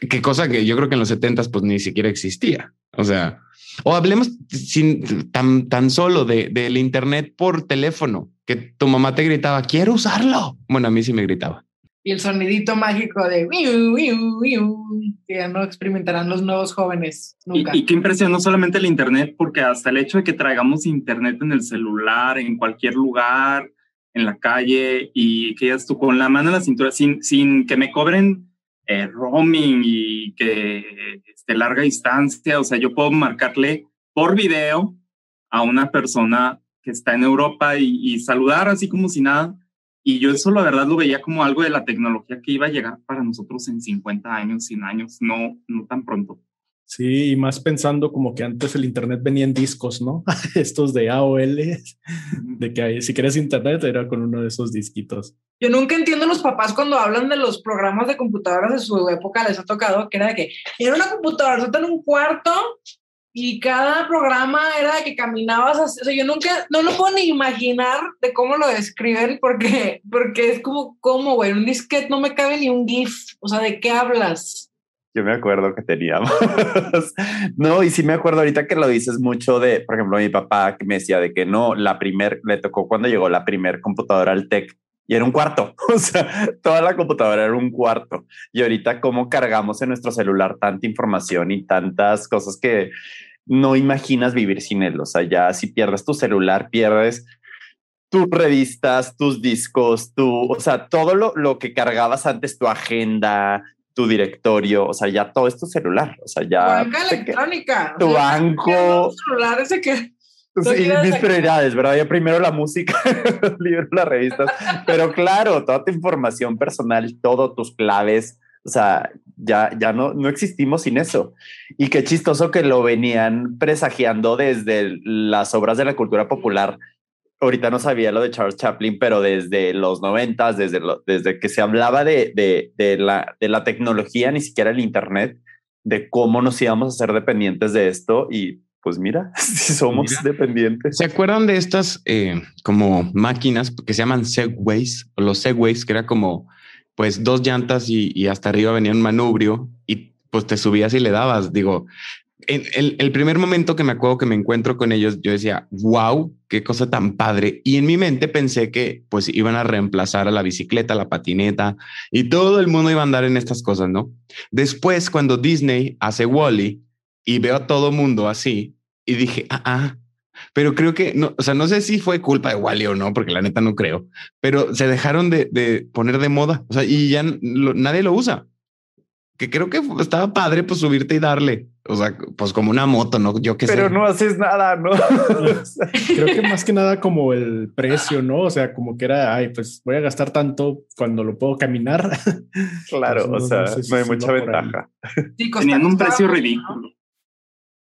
qué cosa que yo creo que en los setentas pues ni siquiera existía. O sea, o hablemos sin, tan, tan solo de, del internet por teléfono, que tu mamá te gritaba, quiero usarlo. Bueno, a mí sí me gritaba. Y el sonidito mágico de que ya no experimentarán los nuevos jóvenes nunca. Y, y qué impresión, no solamente el internet, porque hasta el hecho de que traigamos internet en el celular, en cualquier lugar, en la calle y que ya tú con la mano en la cintura sin, sin que me cobren eh, roaming y que esté larga distancia. O sea, yo puedo marcarle por video a una persona que está en Europa y, y, saludar así como si nada. Y yo eso la verdad lo veía como algo de la tecnología que iba a llegar para nosotros en 50 años, 100 años, no, no tan pronto. Sí, y más pensando como que antes el internet venía en discos, ¿no? [laughs] Estos de AOL, de que si querías internet era con uno de esos disquitos. Yo nunca entiendo a los papás cuando hablan de los programas de computadoras de su época, les ha tocado que era de que era una computadora en un cuarto y cada programa era de que caminabas así. O sea, yo nunca, no lo puedo ni imaginar de cómo lo describen porque, porque es como, ¿cómo, güey? Un disquete no me cabe ni un GIF. O sea, ¿de qué hablas? Yo me acuerdo que teníamos. [laughs] no, y sí me acuerdo ahorita que lo dices mucho de, por ejemplo, mi papá que me decía de que no, la primer, le tocó cuando llegó la primer computadora al TEC y era un cuarto. [laughs] O sea, toda la computadora era un cuarto. Y ahorita cómo cargamos en nuestro celular tanta información y tantas cosas que no imaginas vivir sin él. O sea, ya si pierdes tu celular, pierdes tus revistas, tus discos, tu, o sea, todo lo, lo que cargabas antes, tu agenda, tu directorio, o sea, ya todo es tu celular, o sea, ya... Tu banca electrónica. Tu banco. celular ese que... Sí, mis prioridades, ¿verdad? Ya primero la música, [laughs] libro, las revistas, pero claro, toda tu información personal, todo tus claves, o sea, ya, ya no, no existimos sin eso. Y qué chistoso que lo venían presagiando desde las obras de la cultura popular ahorita no sabía lo de Charles Chaplin, pero desde los noventas, desde, desde que se hablaba de, de, de, la, de la tecnología, ni siquiera el Internet, de cómo nos íbamos a ser dependientes de esto y pues mira, [laughs] si somos dependientes. ¿Se acuerdan de estas eh, como máquinas que se llaman Segways o los Segways, que era como pues dos llantas y, y hasta arriba venía un manubrio y pues te subías y le dabas? Digo, en el, primer momento que me acuerdo que me encuentro con ellos, yo decía, wow, qué cosa tan padre. Y en mi mente pensé que pues iban a reemplazar a la bicicleta, la patineta y todo el mundo iba a andar en estas cosas, ¿no? Después, cuando Disney hace Wally y veo a todo mundo así y dije, ah, ah, pero creo que no, o sea, no sé si fue culpa de Wally o no, porque la neta no creo, pero se dejaron de, de poner de moda, o sea, y ya nadie lo usa que creo que estaba padre pues subirte y darle, o sea, pues como una moto, ¿no? Yo que Pero no haces nada, ¿no? [laughs] creo que más que nada como el precio, ¿no? O sea, como que era, ay, pues voy a gastar tanto cuando lo puedo caminar. [laughs] Claro, o sea, no, hay mucha ventaja. Sí, Tenían un precio ridículo.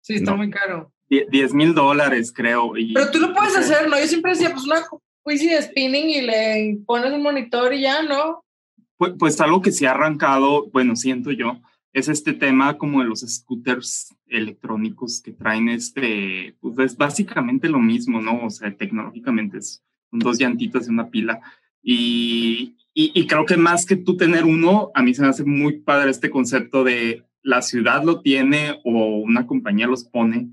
Sí, está muy caro. 10 mil dólares, creo. Pero tú lo puedes hacer, ¿no? Yo siempre decía, pues una quizy de spinning y le pones un monitor y ya, ¿no? Pues, algo que se ha arrancado, bueno, siento yo, es este tema como de los scooters electrónicos que traen este, pues es básicamente lo mismo, ¿no? O sea, tecnológicamente es dos llantitas y una pila. Y, y, creo que más que tú tener uno, a mí se me hace muy padre este concepto de la ciudad lo tiene o una compañía los pone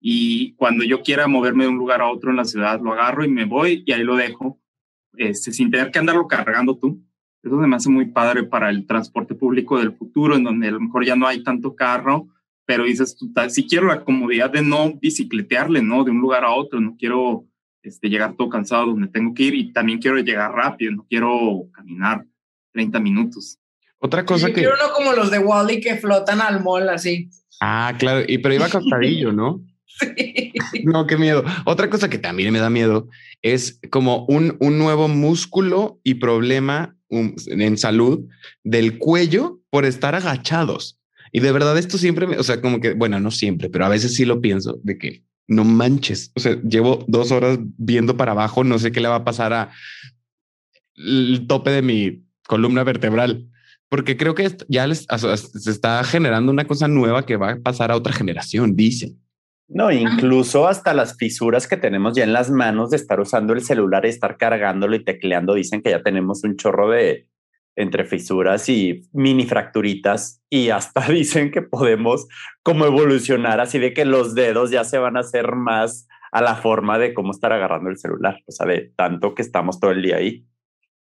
y cuando yo quiera moverme de un lugar a otro en la ciudad, lo agarro y me voy y ahí lo dejo, este, sin tener que andarlo cargando tú. Eso me hace muy padre para el transporte público del futuro, en donde a lo mejor ya no hay tanto carro, pero dices, tú, si quiero la comodidad de no bicicletearle, ¿no? De un lugar a otro, no quiero este, llegar todo cansado donde tengo que ir y también quiero llegar rápido, no quiero caminar 30 minutos. Otra cosa que... Quiero uno como los de Wally que flotan al mall así. Ah, claro, y pero iba [laughs] costadillo, ¿no? Sí. No, qué miedo. Otra cosa que también me da miedo es como un, un nuevo músculo y problema en salud del cuello por estar agachados. Y de verdad esto siempre, me, o sea, como que, bueno, no siempre, pero a veces sí lo pienso de que no manches. O sea, llevo dos horas viendo para abajo, no sé qué le va a pasar a el tope de mi columna vertebral, porque creo que ya se está generando una cosa nueva que va a pasar a otra generación, dicen. No, incluso hasta las fisuras que tenemos ya en las manos de estar usando el celular y estar cargándolo y tecleando, dicen que ya tenemos un chorro de entre fisuras y mini fracturitas y hasta [laughs] dicen que podemos como evolucionar así de que los dedos ya se van a hacer más a la forma de cómo estar agarrando el celular, o sea, de tanto que estamos todo el día ahí.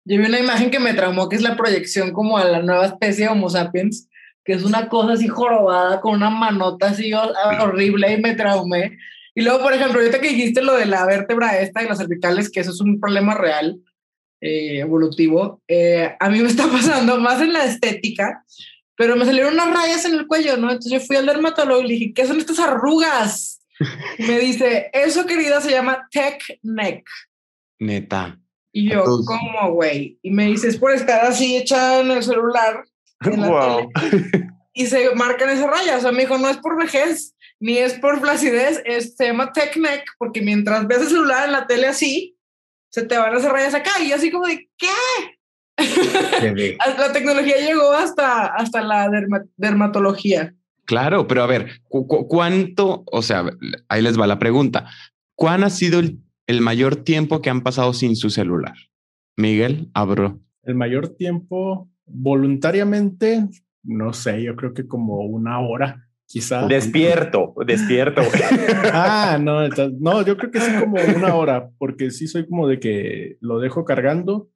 Yo vi una imagen que me traumó, que es la proyección como a la nueva especie de Homo sapiens, que es una cosa así jorobada con una manota así horrible y me traumé. Y luego, por ejemplo, ahorita que dijiste lo de la vértebra esta y las cervicales, que eso es un problema real, eh, evolutivo, eh, a mí me está [laughs] pasando más en la estética, pero me salieron unas rayas en el cuello, ¿no? Entonces yo fui al dermatólogo y le dije, ¿qué son estas arrugas? me dice, eso querida se llama tech neck. Neta. Y yo, ¿cómo, güey? Y me dice, es por estar así echada en el celular [laughs] wow. y se marcan esas rayas. O sea, me dijo, no es por vejez, ni es por flacidez, es, se llama tech neck, porque mientras ves el celular en la tele así, se te van esas rayas acá. Y así como de, ¿qué? [laughs] la tecnología llegó hasta, hasta la dermatología. Claro, pero a ver, ¿cuánto? O sea, ahí les va la pregunta. ¿Cuán ha sido el, el mayor tiempo que han pasado sin su celular? Miguel, abro. El mayor tiempo, voluntariamente, no sé, yo creo que como una hora, quizá. Despierto, despierto. [laughs] ah, no, no, yo creo que sí como una hora, porque sí soy como de que lo dejo cargando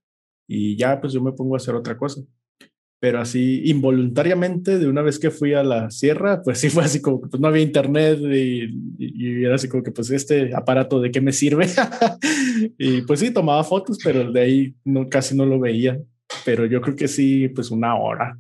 y ya pues yo me pongo a hacer otra cosa. Pero así involuntariamente, de una vez que fui a la sierra, pues sí fue así como que pues, no había internet y, y, era así como que pues este aparato de qué me sirve. [laughs] y pues sí, tomaba fotos, pero de ahí no, casi no lo veía pero yo creo que sí, pues una hora.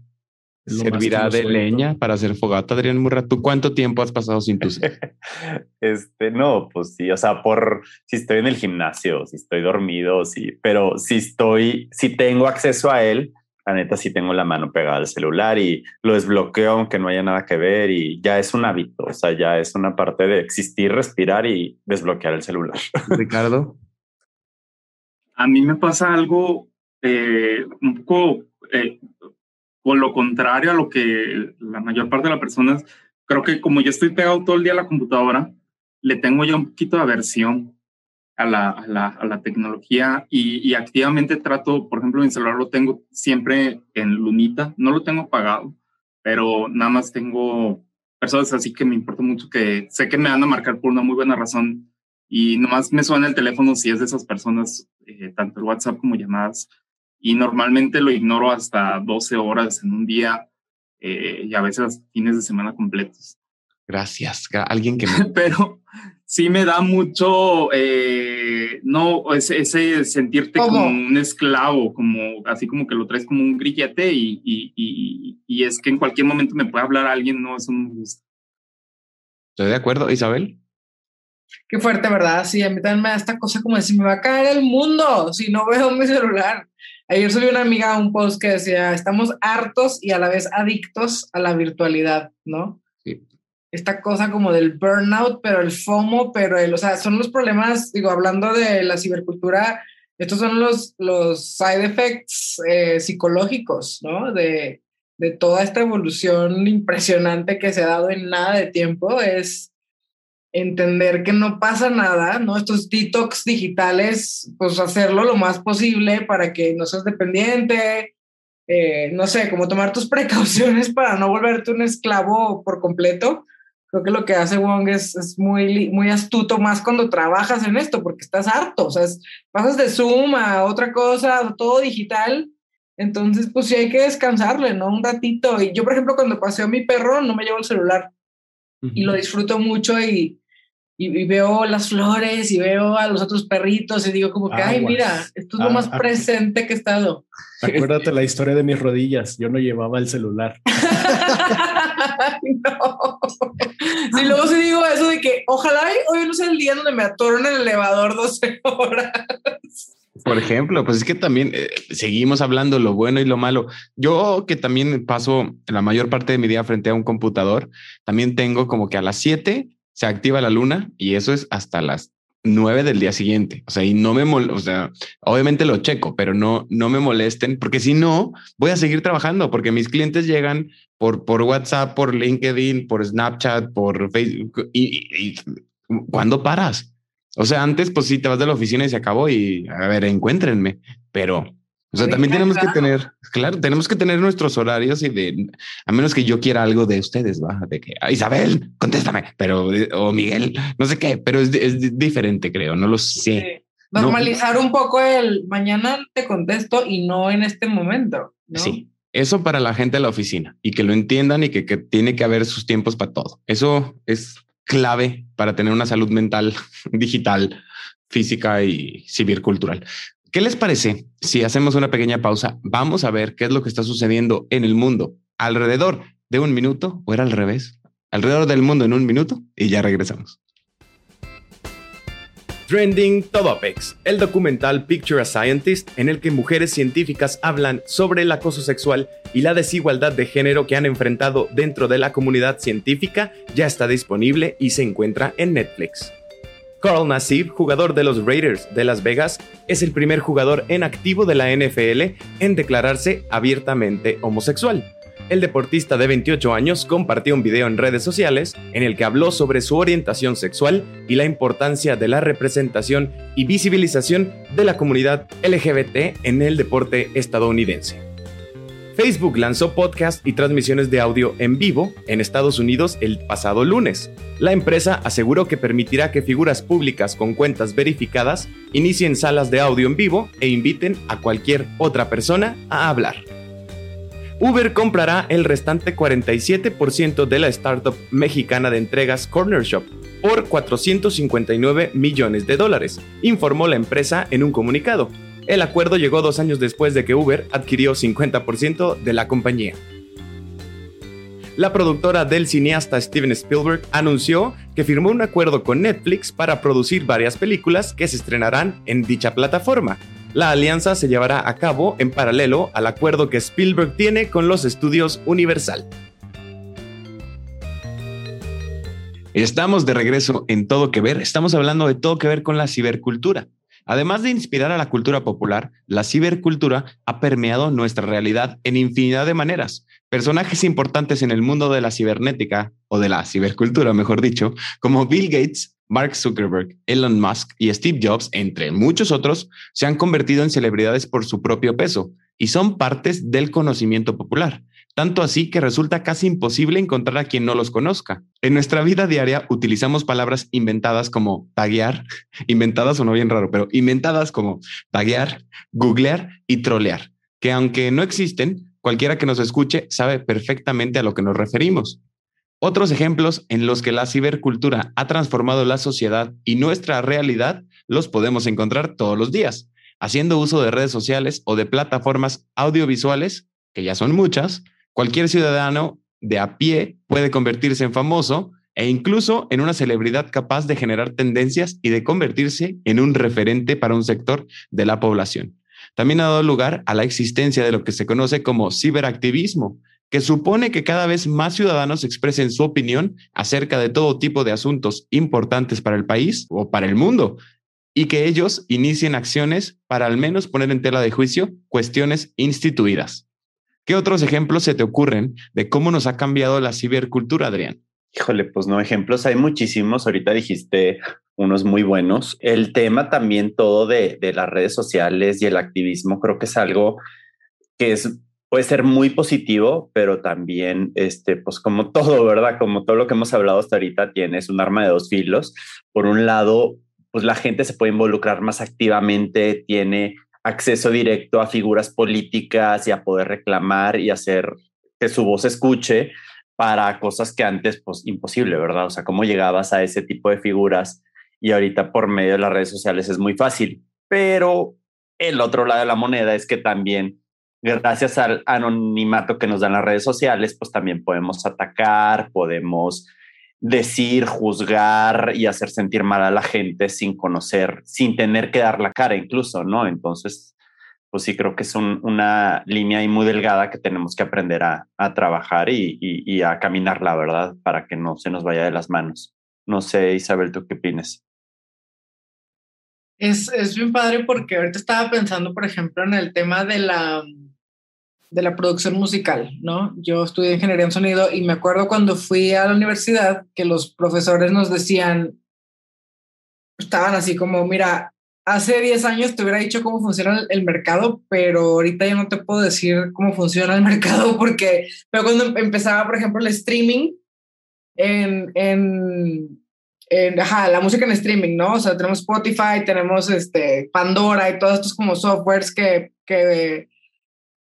¿Servirá de leña para hacer fogata, Adrián Murra? ¿Tú cuánto tiempo has pasado sin tu [laughs] Este, no, pues sí, o sea, por si estoy en el gimnasio, si estoy dormido, sí, pero si estoy, si tengo acceso a él, la neta sí tengo la mano pegada al celular y lo desbloqueo aunque no haya nada que ver y ya es un hábito, o sea, ya es una parte de existir, respirar y desbloquear el celular. Ricardo. A mí me pasa algo eh, un poco eh, con lo contrario a lo que la mayor parte de las personas, creo que como yo estoy pegado todo el día a la computadora, le tengo ya un poquito de aversión a la, a la, a la tecnología y, y, activamente trato, por ejemplo, mi celular lo tengo siempre en lunita, no lo tengo apagado, pero nada más tengo personas así que me importa mucho que sé que me van a marcar por una muy buena razón y nomás me suena el teléfono si es de esas personas, eh, tanto el WhatsApp como llamadas, y normalmente lo ignoro hasta 12 horas en un día eh, y a veces fines de semana completos. Gracias. Alguien que me... [laughs] Pero sí me da mucho, eh, no, ese, ese sentirte como un esclavo, como así como que lo traes como un grillete y, y, y, y, es que en cualquier momento me puede hablar alguien, no, eso no me gusta. Estoy de acuerdo, Isabel. Qué fuerte, ¿verdad? Sí, a mí también me da esta cosa como de si me va a caer el mundo si no veo mi celular. Ayer subí una amiga a un post que decía, estamos hartos y a la vez adictos a la virtualidad, ¿no? Sí. Esta cosa como del burnout, pero el FOMO, pero el, o sea, son los problemas, digo, hablando de la cibercultura, estos son los, los side effects eh, psicológicos, ¿no? De, de toda esta evolución impresionante que se ha dado en nada de tiempo, es entender que no pasa nada, ¿no? Estos detox digitales, pues hacerlo lo más posible para que no seas dependiente, eh, no sé, como tomar tus [laughs] precauciones para no volverte un esclavo por completo. Creo que lo que hace Wong es, es muy, muy astuto más cuando trabajas en esto, porque estás harto, o sea, pasas de Zoom a otra cosa, todo digital, entonces pues sí hay que descansarle, ¿no? Un ratito. Y yo, por ejemplo, cuando paseo a mi perro, no me llevo el celular y lo disfruto mucho y, y, veo las flores y veo a los otros perritos y digo como que, ay, mira, esto es lo ah, más ah, presente que he estado. [laughs] Acuérdate la historia de mis rodillas, yo no llevaba el celular. [laughs] no. Si luego sí digo eso de que ojalá hoy no sea el día donde me atoro en el elevador 12 [laughs] horas. Por ejemplo, pues es que también eh, seguimos hablando lo bueno y lo malo. Yo que también paso la mayor parte de mi día frente a un computador, también tengo como que a las 7 se activa la luna y eso es hasta las nueve del día siguiente. O sea, y no me o sea, obviamente lo checo, pero no, no me molesten, porque si no, voy a seguir trabajando, porque mis clientes llegan por, por WhatsApp, por LinkedIn, por Snapchat, por Facebook, y, y, ¿cuándo paras? O sea, antes, pues sí, te vas de la oficina y se acabó y a ver, encuéntrenme, pero o sea, también tenemos que tener, claro, tenemos que tener nuestros horarios y de, a menos que yo quiera algo de ustedes, va, de que ah, Isabel, contéstame, pero, o Miguel, no sé qué, pero es, es diferente, creo, no lo sé. Normalizar un poco el mañana te contesto y no en este momento. Sí, eso para la gente de la oficina y que lo entiendan y que, que tiene que haber sus tiempos para todo. Eso es clave para tener una salud mental, [laughs] digital, física y cibercultural. ¿Qué les parece si hacemos una pequeña pausa? Vamos a ver qué es lo que está sucediendo en el mundo alrededor de un minuto o era al revés, alrededor del mundo en un minuto y ya regresamos. Trending Todopex, el documental Picture a Scientist en el que mujeres científicas hablan sobre el acoso sexual y la desigualdad de género que han enfrentado dentro de la comunidad científica, ya está disponible y se encuentra en Netflix. Carl Nassib, jugador de los Raiders de Las Vegas, es el primer jugador en activo de la NFL en declararse abiertamente homosexual. El deportista de 28 años compartió un video en redes sociales en el que habló sobre su orientación sexual y la importancia de la representación y visibilización de la comunidad LGBT en el deporte estadounidense. Facebook lanzó podcast y transmisiones de audio en vivo en Estados Unidos el pasado lunes. La empresa aseguró que permitirá que figuras públicas con cuentas verificadas inicien salas de audio en vivo e inviten a cualquier otra persona a hablar. Uber comprará el restante 47% de la startup mexicana de entregas Corner Shop por 459 millones de dólares, informó la empresa en un comunicado. El acuerdo llegó dos años después de que Uber adquirió 50% de la compañía. La productora del cineasta Steven Spielberg anunció que firmó un acuerdo con Netflix para producir varias películas que se estrenarán en dicha plataforma. La alianza se llevará a cabo en paralelo al acuerdo que Spielberg tiene con los estudios Universal. Estamos de regreso en Todo que Ver. Estamos hablando de todo que ver con la cibercultura. Además de inspirar a la cultura popular, la cibercultura ha permeado nuestra realidad en infinidad de maneras. Personajes importantes en el mundo de la cibernética, o de la cibercultura, mejor dicho, como Bill Gates, Mark Zuckerberg, Elon Musk y Steve Jobs, entre muchos otros, se han convertido en celebridades por su propio peso. y son partes del conocimiento popular tanto así que resulta casi imposible encontrar a quien no los conozca. En nuestra vida diaria utilizamos palabras inventadas como taguear, [laughs] inventadas o no bien raro, pero inventadas como taguear, googlear y trolear, que aunque no existen, cualquiera que nos escuche sabe perfectamente a lo que nos referimos. Otros ejemplos en los que la cibercultura ha transformado la sociedad y nuestra realidad los podemos encontrar todos los días, haciendo uso de redes sociales o de plataformas audiovisuales, que ya son muchas, Cualquier ciudadano de a pie puede convertirse en famoso e incluso en una celebridad capaz de generar tendencias y de convertirse en un referente para un sector de la población. También ha dado lugar a la existencia de lo que se conoce como ciberactivismo, que supone que cada vez más ciudadanos expresen su opinión acerca de todo tipo de asuntos importantes para el país o para el mundo, y que ellos inicien acciones para al menos poner en tela de juicio cuestiones instituidas. ¿Qué otros ejemplos se te ocurren de cómo nos ha cambiado la cibercultura, Adrián? Híjole, pues no, ejemplos hay muchísimos. Ahorita dijiste unos muy buenos. El tema también todo de, las redes sociales y el activismo, creo que es algo que es, puede ser muy positivo, pero también, este, pues como todo, ¿verdad? Como todo lo que hemos hablado hasta ahorita, tienes un arma de dos filos. Por un lado, pues la gente se puede involucrar más activamente, tiene acceso directo a figuras políticas y a poder reclamar y hacer que su voz escuche para cosas que antes, pues imposible, ¿verdad? O sea, cómo llegabas a ese tipo de figuras y ahorita por medio de las redes sociales es muy fácil. Pero el otro lado de la moneda es que también, gracias al anonimato que nos dan las redes sociales, pues también podemos atacar, podemos decir, juzgar y hacer sentir mal a la gente sin conocer, sin tener que dar la cara incluso, ¿no? Entonces, pues sí creo que es una línea ahí muy delgada que tenemos que aprender a, trabajar y, a caminar, la verdad, para que no se nos vaya de las manos. No sé, Isabel, ¿tú qué opinas? Es, es bien padre porque ahorita estaba pensando, por ejemplo, en el tema de la de la producción musical, ¿no? Yo estudié ingeniería en sonido y me acuerdo cuando fui a la universidad que los profesores nos decían, estaban así como, mira, hace 10 años te hubiera dicho cómo funciona el, mercado, pero ahorita ya no te puedo decir cómo funciona el [laughs] mercado porque, pero cuando empezaba, por ejemplo, el streaming en, en, en ajá, la música en streaming, ¿no? O sea, tenemos Spotify, tenemos este, Pandora y todos estos como softwares que, que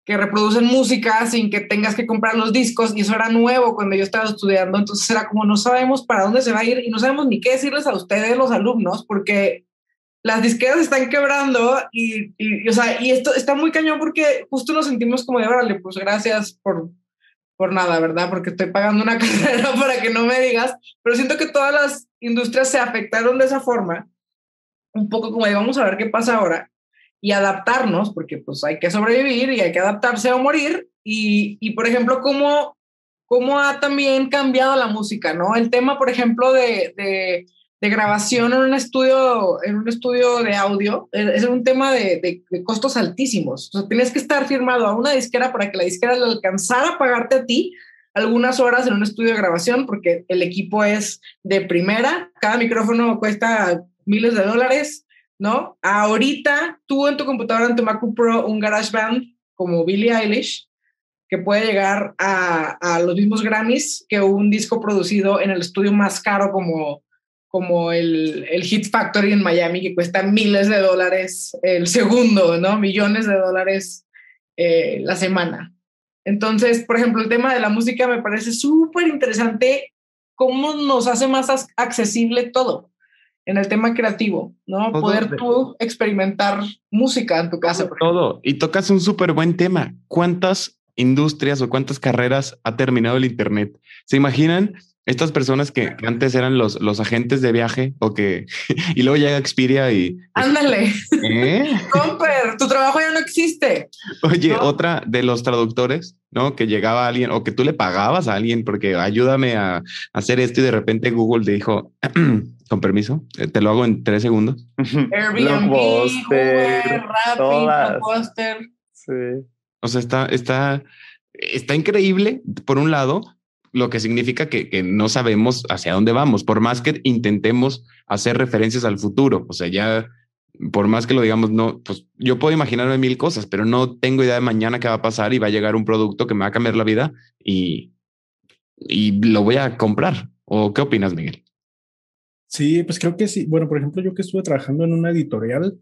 que reproducen música sin que tengas que comprar los discos y eso era nuevo cuando yo estaba estudiando, entonces era como no sabemos para dónde se va a ir y no sabemos ni qué decirles a ustedes los alumnos porque las disqueras están quebrando y, y, o sea, y esto está muy cañón porque justo nos sentimos como de, órale, pues gracias por, por nada, ¿verdad? Porque estoy pagando una [laughs] carrera para que no me digas, pero siento que todas las industrias se afectaron de esa forma, un poco como de, vamos a ver qué pasa ahora y adaptarnos, porque pues hay que sobrevivir y hay que adaptarse o morir. Y, y por ejemplo, cómo, cómo ha también cambiado la música, ¿no? El tema, por ejemplo, de, de, grabación en un estudio, en un estudio de audio, es un tema de, de, costos altísimos. O sea, tienes que estar firmado a una disquera para que la disquera le alcanzara a pagarte a ti algunas horas en un estudio de grabación, porque el equipo es de primera, cada micrófono cuesta miles de dólares, ¿no? Ahorita tú en tu computadora, en tu MacBook Pro, un GarageBand como Billie Eilish, que puede llegar a, los mismos Grammys que un disco producido en el estudio más caro como, como el, el Hit Factory en Miami, que cuesta miles de dólares el segundo, ¿no? Millones de dólares eh, la semana. Entonces, por ejemplo, el tema de la música me parece súper interesante cómo nos hace más accesible todo en el tema creativo, ¿no? Poder tú experimentar música en tu casa. Todo. Y tocas un súper buen tema. ¿Cuántas industrias o cuántas carreras ha terminado el Internet? ¿Se imaginan estas personas que, antes eran los, los agentes de viaje o que [laughs] y luego llega Expedia y ándale, ¿Eh? [laughs] Comper, tu trabajo ya no existe. Oye, otra de los traductores, ¿no? Que llegaba alguien o que tú le pagabas a alguien porque ayúdame a, hacer esto y de repente Google te dijo, [clears throat] con permiso, eh, te lo hago en tres segundos. Airbnb, Uber, Rappi, Sí. O sea, está, está, está increíble por un lado, lo que significa que, no sabemos hacia dónde vamos, por más que intentemos hacer referencias al futuro. O sea, ya por más que lo digamos, no, pues yo puedo imaginarme mil cosas, pero no tengo idea de mañana qué va a pasar y va a llegar un producto que me va a cambiar la vida y, y lo voy a comprar. ¿O qué opinas, Miguel? Sí, pues creo que sí. Bueno, por ejemplo, yo que estuve trabajando en una editorial,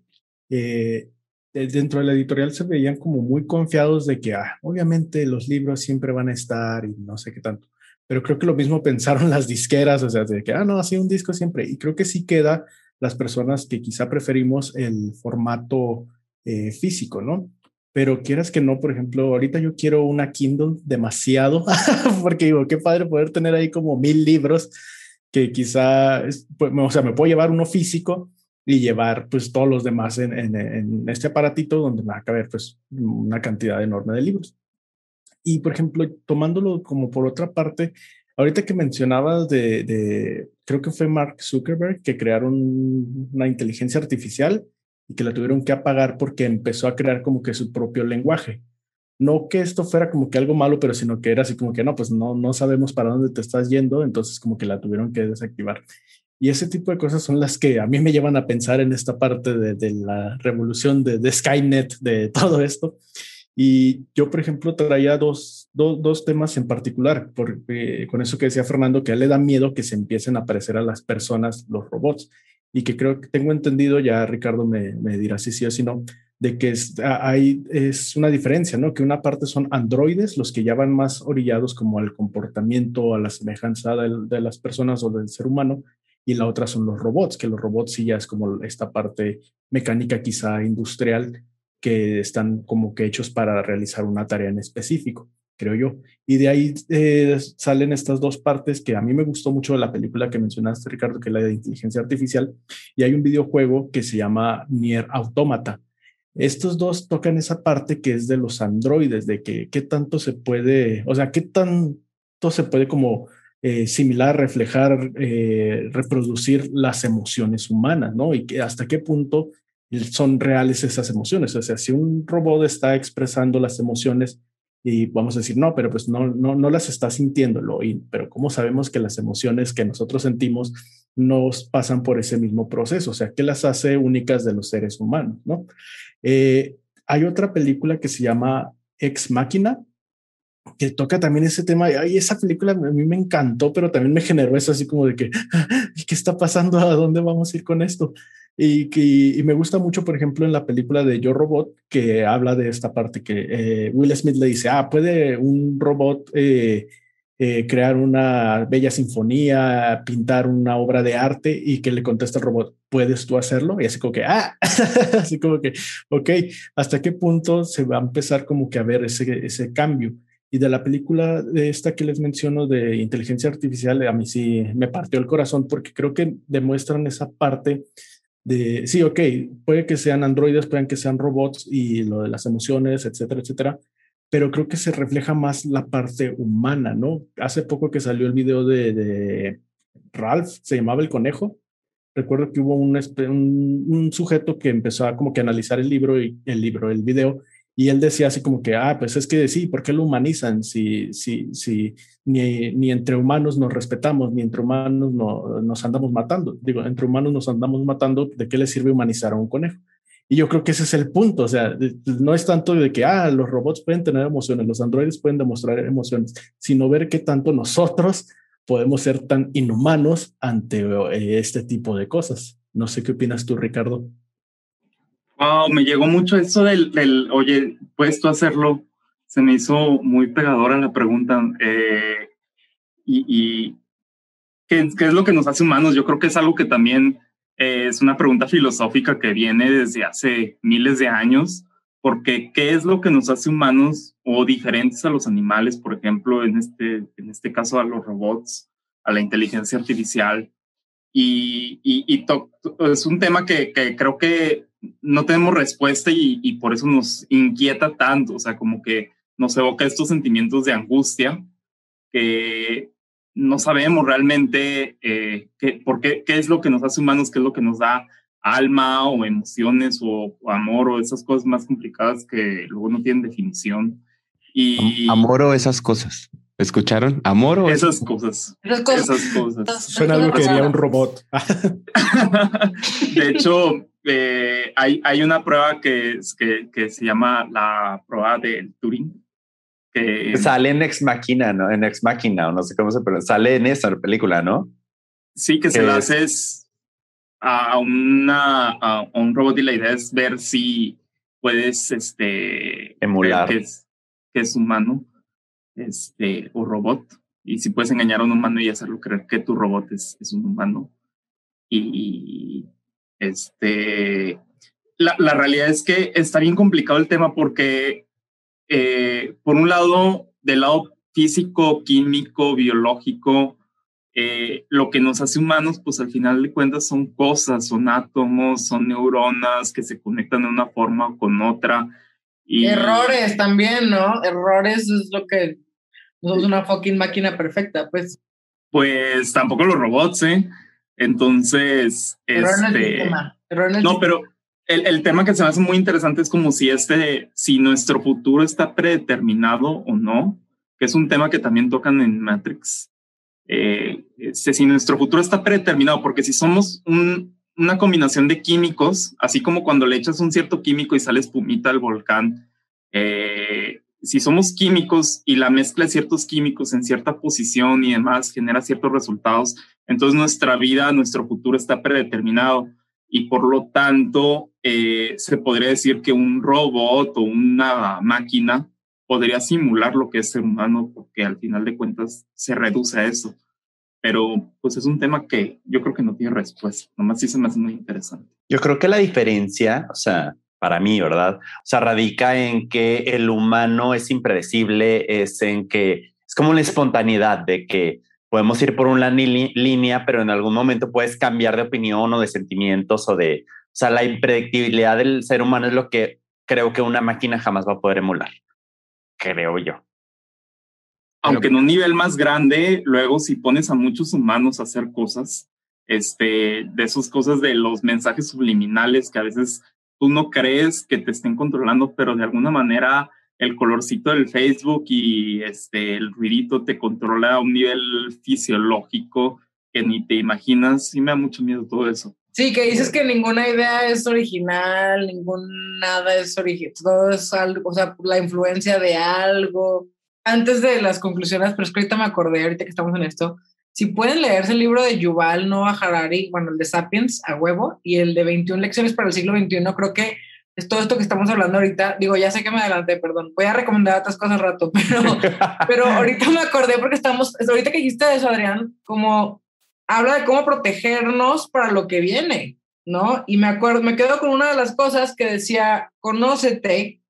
eh, dentro de la editorial se veían como muy confiados de que, ah, obviamente los libros siempre van a estar y no sé qué tanto. Pero creo que lo mismo [laughs] pensaron las disqueras, o sea, de que, ah, no, así un disco siempre. Y creo que sí queda las personas que quizá preferimos el formato eh, físico, ¿no? Pero quieras que no, por ejemplo, ahorita yo quiero una Kindle demasiado, [laughs] porque digo, qué padre poder tener ahí como mil libros que quizá, pues, o sea, me puedo llevar uno físico y llevar pues todos los demás en, este aparatito donde me va a caber pues una cantidad enorme de libros. Y por ejemplo, tomándolo como por otra parte, ahorita que mencionabas de, de, creo que fue Mark Zuckerberg que crearon una inteligencia artificial y que la tuvieron que apagar porque empezó a crear como que su propio lenguaje. No que esto fuera como que algo malo, pero sino que era así como que no, pues no, no sabemos para dónde te estás yendo, entonces como que la tuvieron que desactivar. Y ese tipo de cosas son las que a mí me llevan a pensar en esta parte de, de la revolución de, de, Skynet, de [laughs] todo esto. Y yo, por ejemplo, traía dos, dos, dos temas en particular, porque con eso que decía Fernando, que a él le da miedo que se empiecen a aparecer a las personas los robots. Y que creo que tengo entendido, ya Ricardo me, me dirá si sí o si no, de que hay, es una diferencia, ¿no? Que una parte son androides, los que ya van más orillados como al comportamiento, a la semejanza de, de las personas o del ser humano, y la otra son los robots, que los robots sí ya es como esta parte mecánica quizá industrial que están como que hechos para realizar una tarea en específico, creo yo. Y de ahí eh, salen estas dos partes que a mí me gustó mucho de la película que mencionaste, Ricardo, que es la de inteligencia artificial, y hay un videojuego que se llama Nier Automata. Estos dos tocan esa parte que es de los androides, de que qué tanto se puede, o sea, qué tanto se puede como eh, similar, reflejar, eh, reproducir las emociones humanas, ¿no? Y hasta qué punto son reales esas emociones. O sea, si un robot está expresando las emociones y vamos a decir, no, pero pues no, no, no las está sintiéndolo, y, pero ¿cómo sabemos que las emociones que nosotros sentimos nos pasan por ese mismo proceso? O sea, ¿qué las hace únicas de los seres humanos, no? Eh, hay otra película que se llama Ex Máquina, que toca también ese tema. Y esa película a mí me encantó, pero también me generó eso así como de que, [laughs] ¿qué está pasando? ¿A dónde vamos a ir con esto? Y, que, y me gusta mucho, por ejemplo, en la película de Yo Robot, que habla de esta parte que eh, Will Smith le dice, ah, ¿puede un robot eh, eh, crear una bella sinfonía, pintar una obra de arte? Y que le contesta el robot, ¿puedes tú hacerlo? Y así como que, ah, [laughs] así como que, ok, ¿hasta qué punto se va a empezar como que a ver ese, ese cambio? Y de la película de esta que les menciono de inteligencia artificial, a mí sí me partió el corazón porque creo que demuestran esa parte de, sí, ok, puede que sean androides, pueden que sean robots y lo de las emociones, etcétera, etcétera, pero creo que se refleja más la parte humana, ¿no? Hace poco que salió el video de, Ralph, se llamaba El Conejo. Recuerdo que hubo un, sujeto que empezó a como que analizar el libro y el libro, el video, y él decía así como que, ah, pues es que sí, ¿por qué lo humanizan? Si, si, si ni, ni entre humanos nos respetamos, ni entre humanos no, nos andamos matando. Digo, entre humanos nos andamos matando, ¿de qué le sirve humanizar a un conejo? Y yo creo que ese es el punto, o sea, no es tanto de que, ah, los robots pueden tener emociones, los androides pueden demostrar emociones, sino ver qué tanto nosotros podemos ser tan inhumanos ante eh, este tipo de cosas. No sé qué opinas tú, Ricardo. Wow, me llegó mucho eso del, del oye, ¿puedes tú hacerlo? Se me hizo muy pegadora la pregunta. Eh, y, y ¿qué, ¿qué, es lo que nos hace humanos? Yo creo que es algo que también es una pregunta filosófica que viene desde hace miles de años, porque ¿qué es lo que nos hace humanos o diferentes a los animales, por ejemplo, en este, en este caso a los robots, a la inteligencia artificial? Y, y, y es un tema que, que creo que no tenemos respuesta y, por eso nos inquieta tanto, o sea, como que nos evoca estos sentimientos de angustia que no sabemos realmente eh, qué, por qué, qué es lo que nos hace humanos, qué es lo que nos da alma o emociones o, amor o esas cosas más complicadas que luego no tienen definición. Y, amor o esas cosas. ¿Escucharon? ¿Amor o esas cosas? Esas cosas. Suena algo que haría un robot. [laughs] de hecho, eh, hay, hay una prueba que, que, que se llama la prueba del Turing. Que Sale en Ex Máquina, ¿no? En Ex Máquina, o no sé cómo se pronuncia. Sale en esa película, ¿no? sí, que se que es- haces a, una, a, a un robot y la idea es ver si puedes este, Emular. que es, que es humano este, o robot. Y si puedes engañar a un humano y hacerlo creer que tu robot es, es un humano. Y este, la, la realidad es que está bien complicado el tema porque, eh, por un lado, del lado físico, químico, biológico, eh, lo que nos hace humanos, pues al final de cuentas son cosas, son átomos, son neuronas que se conectan de una forma o con otra. Y Errores también, ¿no? Errores es lo que no somos una fucking máquina perfecta, pues. Pues tampoco los robots, ¿eh? Entonces, Error en el este, sistema. Error en el No, sistema. pero el, tema que se me hace muy interesante es como si este, si nuestro futuro está predeterminado o no, que es un tema que también tocan en Matrix. Eh, este, si nuestro futuro está predeterminado, porque si somos un- una combinación de químicos, así como cuando le echas un cierto químico y sale espumita al volcán, eh, si somos químicos y la mezcla de ciertos químicos en cierta posición y demás genera ciertos resultados, entonces nuestra vida, nuestro futuro está predeterminado y por lo tanto eh, se podría decir que un robot o una máquina podría simular lo que es ser humano porque al final de cuentas se reduce a eso. Pero pues es un tema que yo creo que no tiene respuesta, nomás sí se me hace muy interesante. Yo creo que la diferencia, o sea, para mí, ¿verdad? O sea, radica en que el humano es impredecible, es en que es como la espontaneidad de que podemos ir por una línea, pero en algún momento puedes cambiar de opinión o de sentimientos o de, o sea, la impredictibilidad del ser humano es lo que creo que una máquina jamás va a poder emular. Creo yo. Aunque en un nivel más grande, luego si pones a muchos humanos a hacer cosas, este, de esas cosas de los mensajes subliminales que a veces tú no crees que te estén controlando, pero de alguna manera el colorcito del Facebook y este, el ruidito te controla a un nivel fisiológico que ni te imaginas. Y me da mucho miedo todo eso. Sí, que dices que ninguna idea es original, ningún nada es original, todo es algo, o sea, la influencia de algo. Antes de las conclusiones, pero es que ahorita me acordé, ahorita que estamos en esto, si pueden leerse el libro de Yuval Noah Harari, bueno, el de Sapiens a huevo, y el de 21 lecciones para el siglo XXI, creo que es todo esto que estamos hablando ahorita. Digo, ya sé que me adelanté, perdón. Voy a recomendar otras cosas al rato, [laughs] pero, pero ahorita me acordé porque estamos, ahorita que dijiste eso, Adrián, como habla de cómo protegernos para lo que viene, ¿no? Y me acuerdo, me quedo con una de las cosas que decía, conócete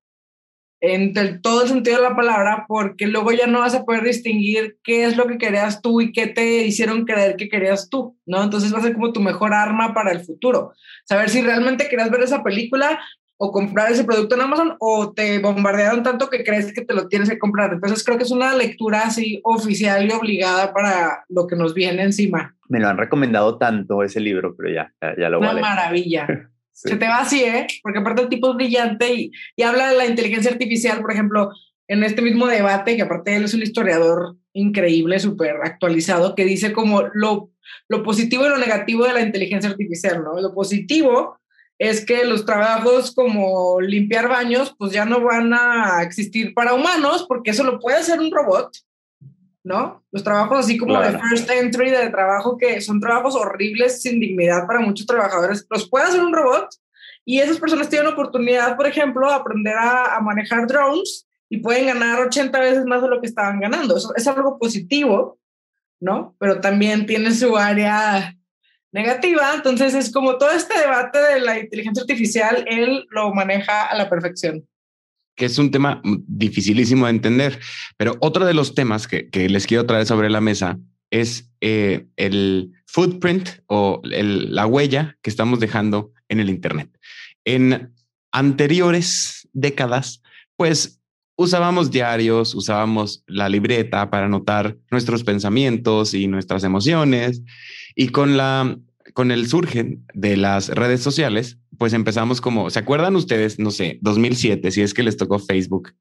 en el- todo el sentido de la palabra, porque luego ya no vas a poder distinguir qué es lo que querías tú y qué te hicieron creer que querías tú, ¿no? Entonces va a ser como tu mejor arma para el futuro. Saber si realmente querías ver esa película o comprar ese producto en Amazon o te bombardearon tanto que crees que te lo tienes que comprar. Entonces creo que es una lectura así oficial y obligada para lo que nos viene encima. Me lo han recomendado tanto ese libro, pero ya, ya, ya lo Una leer. maravilla. Sí. [laughs] Se te va así, ¿eh? Porque aparte el tipo es brillante y, y habla de la inteligencia artificial, por ejemplo, en este mismo debate, que aparte él es un historiador increíble, súper actualizado, que dice como lo, lo positivo y lo negativo de la inteligencia artificial, ¿no? Lo positivo es que los trabajos como limpiar baños, pues ya no van a existir para humanos, porque eso lo puede hacer un robot, ¿no? Los trabajos así como Claro. de first entry, de trabajo que son trabajos horribles, sin dignidad para muchos trabajadores, los puede hacer un robot y esas personas tienen oportunidad, por ejemplo, de aprender a, a manejar drones y pueden ganar 80 veces más de lo que estaban ganando. Eso es algo positivo, ¿no? Pero también tiene su área negativa, entonces es como todo este debate de la inteligencia artificial, él lo maneja a la perfección. que es un tema dificilísimo de entender. Pero otro de los temas que, les quiero traer sobre la mesa es eh, el footprint o la huella que estamos dejando en el Internet. En anteriores décadas, pues usábamos diarios, usábamos la libreta para anotar nuestros pensamientos y nuestras emociones. Y con la con el surgen de las redes sociales, pues empezamos como, ¿se acuerdan ustedes? No sé, 2007, si es que les tocó Facebook,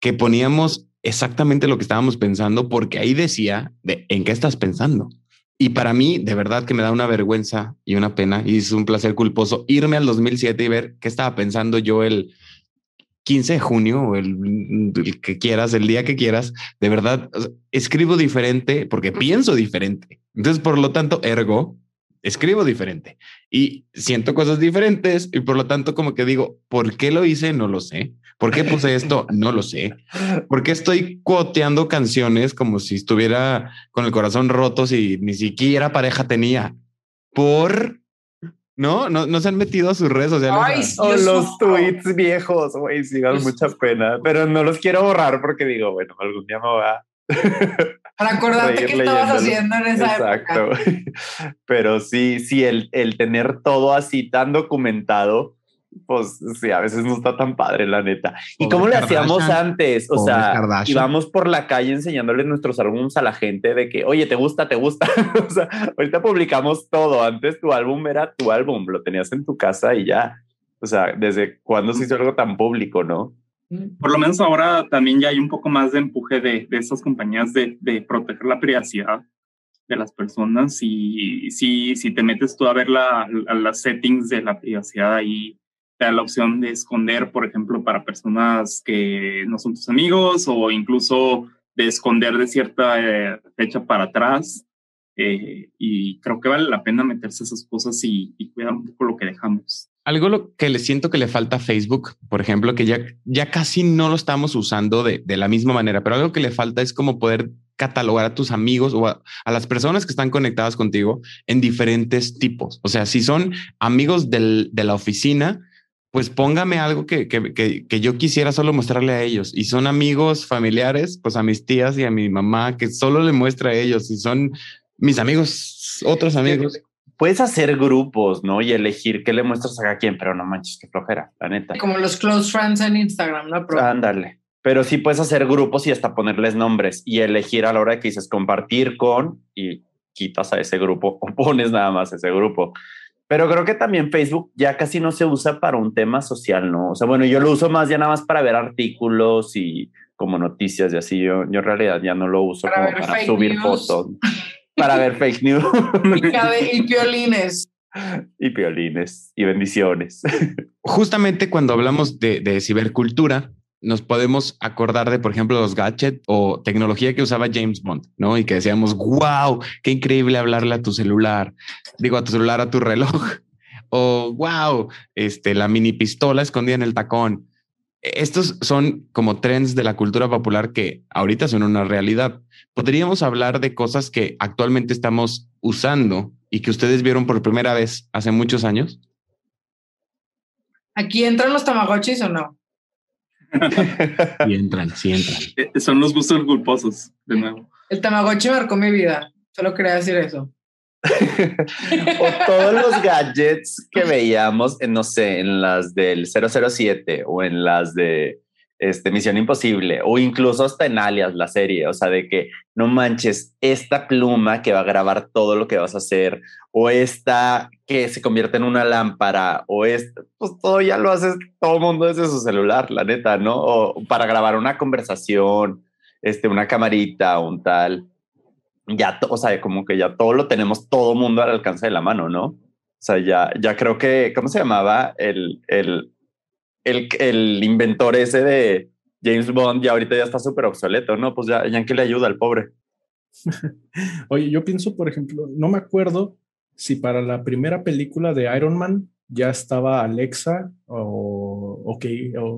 que poníamos exactamente lo que estábamos pensando, porque ahí decía de en qué estás pensando. Y para mí, de verdad que me da una vergüenza y una pena y es un placer culposo irme al 2007 y ver qué estaba pensando yo el 15 de junio o el, el que quieras, el día que quieras. De verdad, escribo diferente porque pienso diferente. Entonces, por lo tanto, ergo, escribo diferente y siento cosas diferentes y por lo tanto como que digo, ¿por qué lo hice? No lo sé. ¿Por qué puse esto? No lo sé. ¿Por qué estoy cuoteando canciones como si estuviera con el corazón roto si ni siquiera pareja tenía? Por... No, no, no se han metido a sus redes sociales. o los tweets viejos, güey, sí, dan mucha pena, pero no los quiero borrar porque digo, bueno, algún día me va para acordarte qué estabas haciendo en esa Exacto. [laughs] Pero sí, sí, el, el tener todo así tan documentado, pues sí, a veces no está tan padre, la neta. ¿Y cómo le hacíamos antes? O sea, íbamos por la calle enseñándoles nuestros álbumes a la gente de que, oye, ¿te gusta? ¿Te gusta? [laughs] o sea, ahorita publicamos todo. Antes tu álbum era tu álbum, lo tenías en tu casa y ya. O sea, ¿desde cuándo se hizo algo tan público, no? Por lo menos ahora también ya hay un poco más de empuje de, de estas compañías de, de, proteger la privacidad de las personas y si, si te metes tú a ver la, las settings de la privacidad ahí da la opción de esconder, por ejemplo, para personas que no son tus amigos o incluso de esconder de cierta eh, fecha para atrás. Eh, y creo que vale la pena meterse esas cosas y, y cuidar un poco lo que dejamos algo lo que le siento que le falta a Facebook, por ejemplo, que ya, ya casi no lo estamos usando de, de la misma manera, pero algo que le falta es como poder catalogar a tus amigos o a, las personas que están conectadas contigo en diferentes tipos. O sea, si son amigos del, de la oficina, pues póngame algo que, que, que, que, yo quisiera solo mostrarle a ellos. Y son amigos familiares, pues a mis tías y a mi mamá, que solo le muestra a ellos. Y son mis amigos, otros amigos puedes hacer grupos, ¿no? Y elegir qué le muestras a quien, pero no manches, qué flojera, la neta. Como los close friends en Instagram, ¿no? Ándale. Pero sí puedes hacer grupos y hasta ponerles nombres y elegir a la hora que dices compartir con y quitas a ese grupo o pones nada más ese grupo. Pero creo que también Facebook ya casi no se usa para un tema social, ¿no? O sea, bueno, yo lo uso más ya nada más para ver artículos y como noticias y así. Yo, yo en realidad ya no lo uso como para subir fotos. [laughs] para ver fake news. Y, piolines. [laughs] Y piolines y bendiciones. Justamente cuando hablamos de, de, cibercultura, nos podemos acordar de, por ejemplo, los gadgets o tecnología que usaba James Bond, ¿no? Y que decíamos, wow, qué increíble hablarle a tu celular, digo, a tu celular, a tu reloj, [laughs] o wow, este, la mini pistola escondida en el tacón. Estos son como trends de la cultura popular que ahorita son una realidad. ¿Podríamos hablar de cosas que actualmente estamos usando y que ustedes vieron por primera vez hace muchos años? ¿Aquí entran los tamagotchis o no? Sí entran, sí entran. [laughs] Eh, son los gustos culposos, de nuevo. El tamagotchi marcó mi vida. Solo quería decir eso. [laughs] o todos los gadgets que veíamos, en, no sé, en las del 007 o en las de este, Misión Imposible o incluso hasta en Alias, la serie, o sea, de que no manches esta pluma que va a grabar todo lo que vas a hacer o esta que se convierte en una lámpara o esta, pues todo ya lo haces todo el mundo desde su celular, la neta, ¿no? O para grabar una conversación, este, una camarita, un tal ya, o sea, como que ya todo lo tenemos todo mundo al alcance de la mano, ¿no? O sea, ya, ya creo que, ¿cómo se llamaba? El, el, el, inventor ese de James Bond ya ahorita ya está súper obsoleto, ¿no? Pues ya, ya que le ayuda al pobre. [laughs] Oye, yo pienso, por ejemplo, no me acuerdo si para la primera película de Iron Man ya estaba Alexa o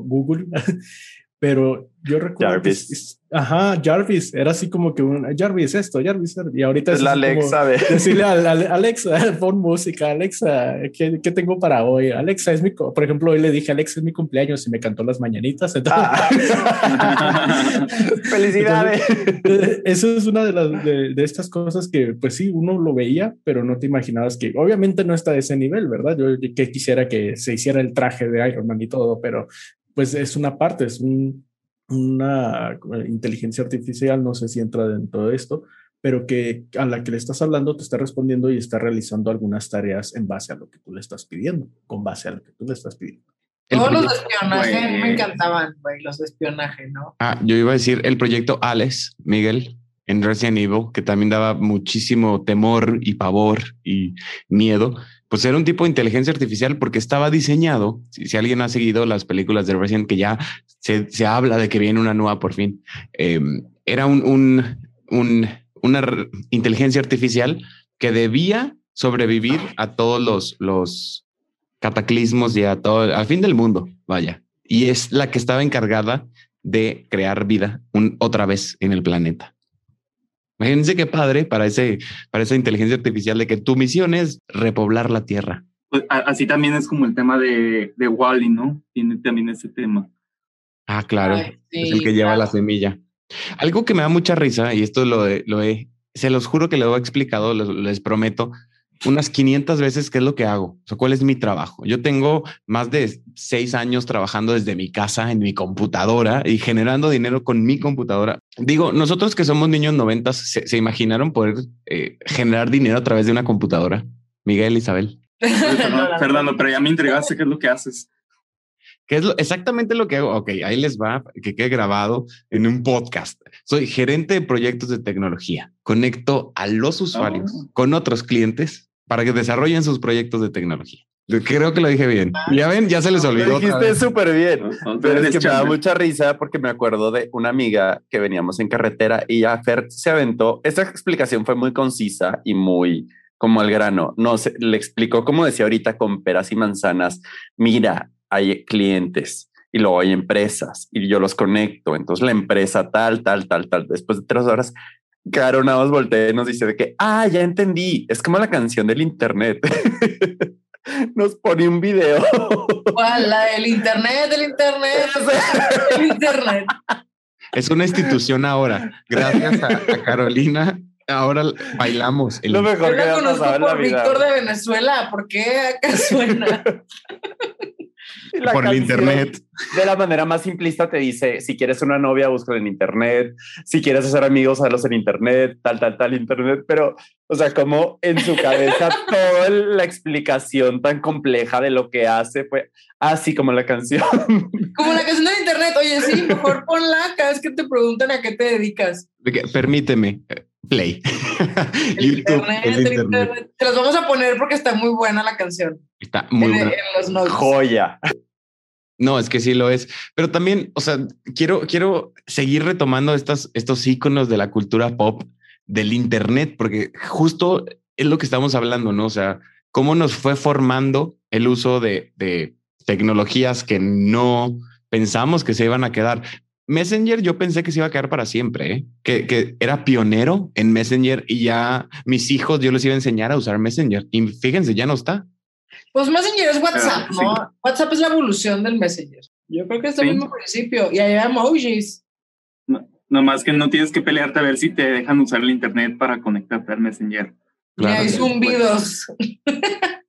Google, [laughs] pero yo recuerdo Jarvis. ajá, Jarvis, era así como que un Jarvis esto, Jarvis, y ahorita es, la Alexa, decirle a, Alexa, [laughs] pon música, Alexa, ¿qué, ¿qué, tengo para hoy? Alexa es mi, por ejemplo, hoy le dije Alexa es mi cumpleaños y me cantó las mañanitas. Ah. [laughs] [laughs] Felicidades. Eso es una de las de, de, estas cosas que, pues sí, uno lo veía, pero no te imaginabas que, obviamente no está a ese nivel, ¿verdad? Yo que quisiera que se hiciera el traje de Iron Man y todo, pero pues es una parte, es un, una inteligencia artificial, no sé si entra dentro de esto, pero que a la que le estás hablando te está respondiendo y está realizando algunas tareas en base a lo que tú le estás pidiendo, con base a lo que tú le estás pidiendo. El Todos los de proyecto- espionaje mí me encantaban, güey, los de espionaje, ¿no? Ah, yo iba a decir el proyecto Alex, Miguel, en Resident Evil, que también daba muchísimo temor y pavor y miedo. Pues era un tipo de inteligencia artificial porque estaba diseñado. Si, alguien ha seguido las películas de Resident, que ya se, se habla de que viene una nueva por fin, eh, era un, un- un- una inteligencia artificial que debía sobrevivir a todos los, los cataclismos y a todo, al fin del mundo, vaya. Y es la que estaba encargada de crear vida un- otra vez en el planeta. Imagínense qué padre para, ese, para esa inteligencia artificial de que tu misión es repoblar la Tierra. Pues, a- así también es como el tema de, de Wally, ¿no? Tiene también ese tema. Ah, claro. Ay, es el que lleva claro. la semilla. Algo que me da mucha risa, y esto lo, he- lo he, se los juro que lo he explicado, les, les prometo, unas 500 veces qué es lo que hago, o sea, cuál es mi trabajo. Yo tengo más de seis años trabajando desde mi casa, en mi computadora y generando dinero con mi computadora. Digo, nosotros que somos niños noventas, ¿se, se imaginaron poder eh, generar dinero a través de una computadora? Miguel, Isabel. Fernando, [laughs] pero ya me intrigaste qué es lo que haces. ¿Qué es lo, exactamente lo que hago? Ok, ahí les va, que quede grabado en un podcast. Soy gerente de proyectos de tecnología. Conecto a los usuarios Oh. con otros clientes para que desarrollen sus proyectos de tecnología. Creo que lo dije bien. Ya ven, ya se les Lo olvidó. otra dijiste súper bien. ¿no? Pero es que me da mucha risa porque me acuerdo de una amiga que veníamos en carretera y ya Fer se aventó. Esa explicación fue muy concisa y muy como al grano. No se le explicó, como decía ahorita, con peras y manzanas. Mira, hay clientes y luego hay empresas y yo los conecto. Entonces la empresa tal, tal, tal, tal. Después de tres horas, Caro nada más voltea y nos dice de que, ah, ya entendí. Es como la canción del internet. [laughs] nos pone un video. ¿Cuál? La del internet, del internet, [laughs] del internet. Es una institución ahora. Gracias a, a Carolina. Ahora bailamos. el- Lo Yo mejor que me la ha conozco pasado en la por vida. Víctor de Venezuela. ¿Por qué acá suena? [laughs] La por el internet. De la manera más simplista te dice, si quieres una novia, búscala en internet. Si quieres hacer amigos, hazlos en internet, tal, tal, tal, internet. Pero, o sea, como en su cabeza [laughs] toda la explicación tan compleja de lo que hace fue así como la canción. Como la canción del internet. Oye, sí, mejor ponla cada vez que te preguntan a qué te dedicas. de Permíteme. Play. [laughs] El YouTube, internet, el internet. internet. Te las vamos a poner porque está muy buena la canción. Está muy en, bueno. en los notes. Joya. No, es que sí lo es. Pero también, o sea, quiero, quiero seguir retomando estas, estos iconos de la cultura pop del Internet, porque justo es lo que estamos hablando, ¿no? O sea, cómo nos fue formando el uso de, de tecnologías que no pensamos que se iban a quedar. Messenger yo pensé que se iba a quedar para siempre, ¿eh? que, que era pionero en Messenger y ya mis hijos yo les iba a enseñar a usar Messenger. Y fíjense, ya no está. Pues Messenger es WhatsApp, ¿no? sí. WhatsApp es la evolución del Messenger. Yo creo que es el Sí. mismo principio. Y hay emojis. Nomás que no tienes que pelearte a ver si te dejan usar el internet para conectarte al Messenger. Y hay Pues, zumbidos. [laughs]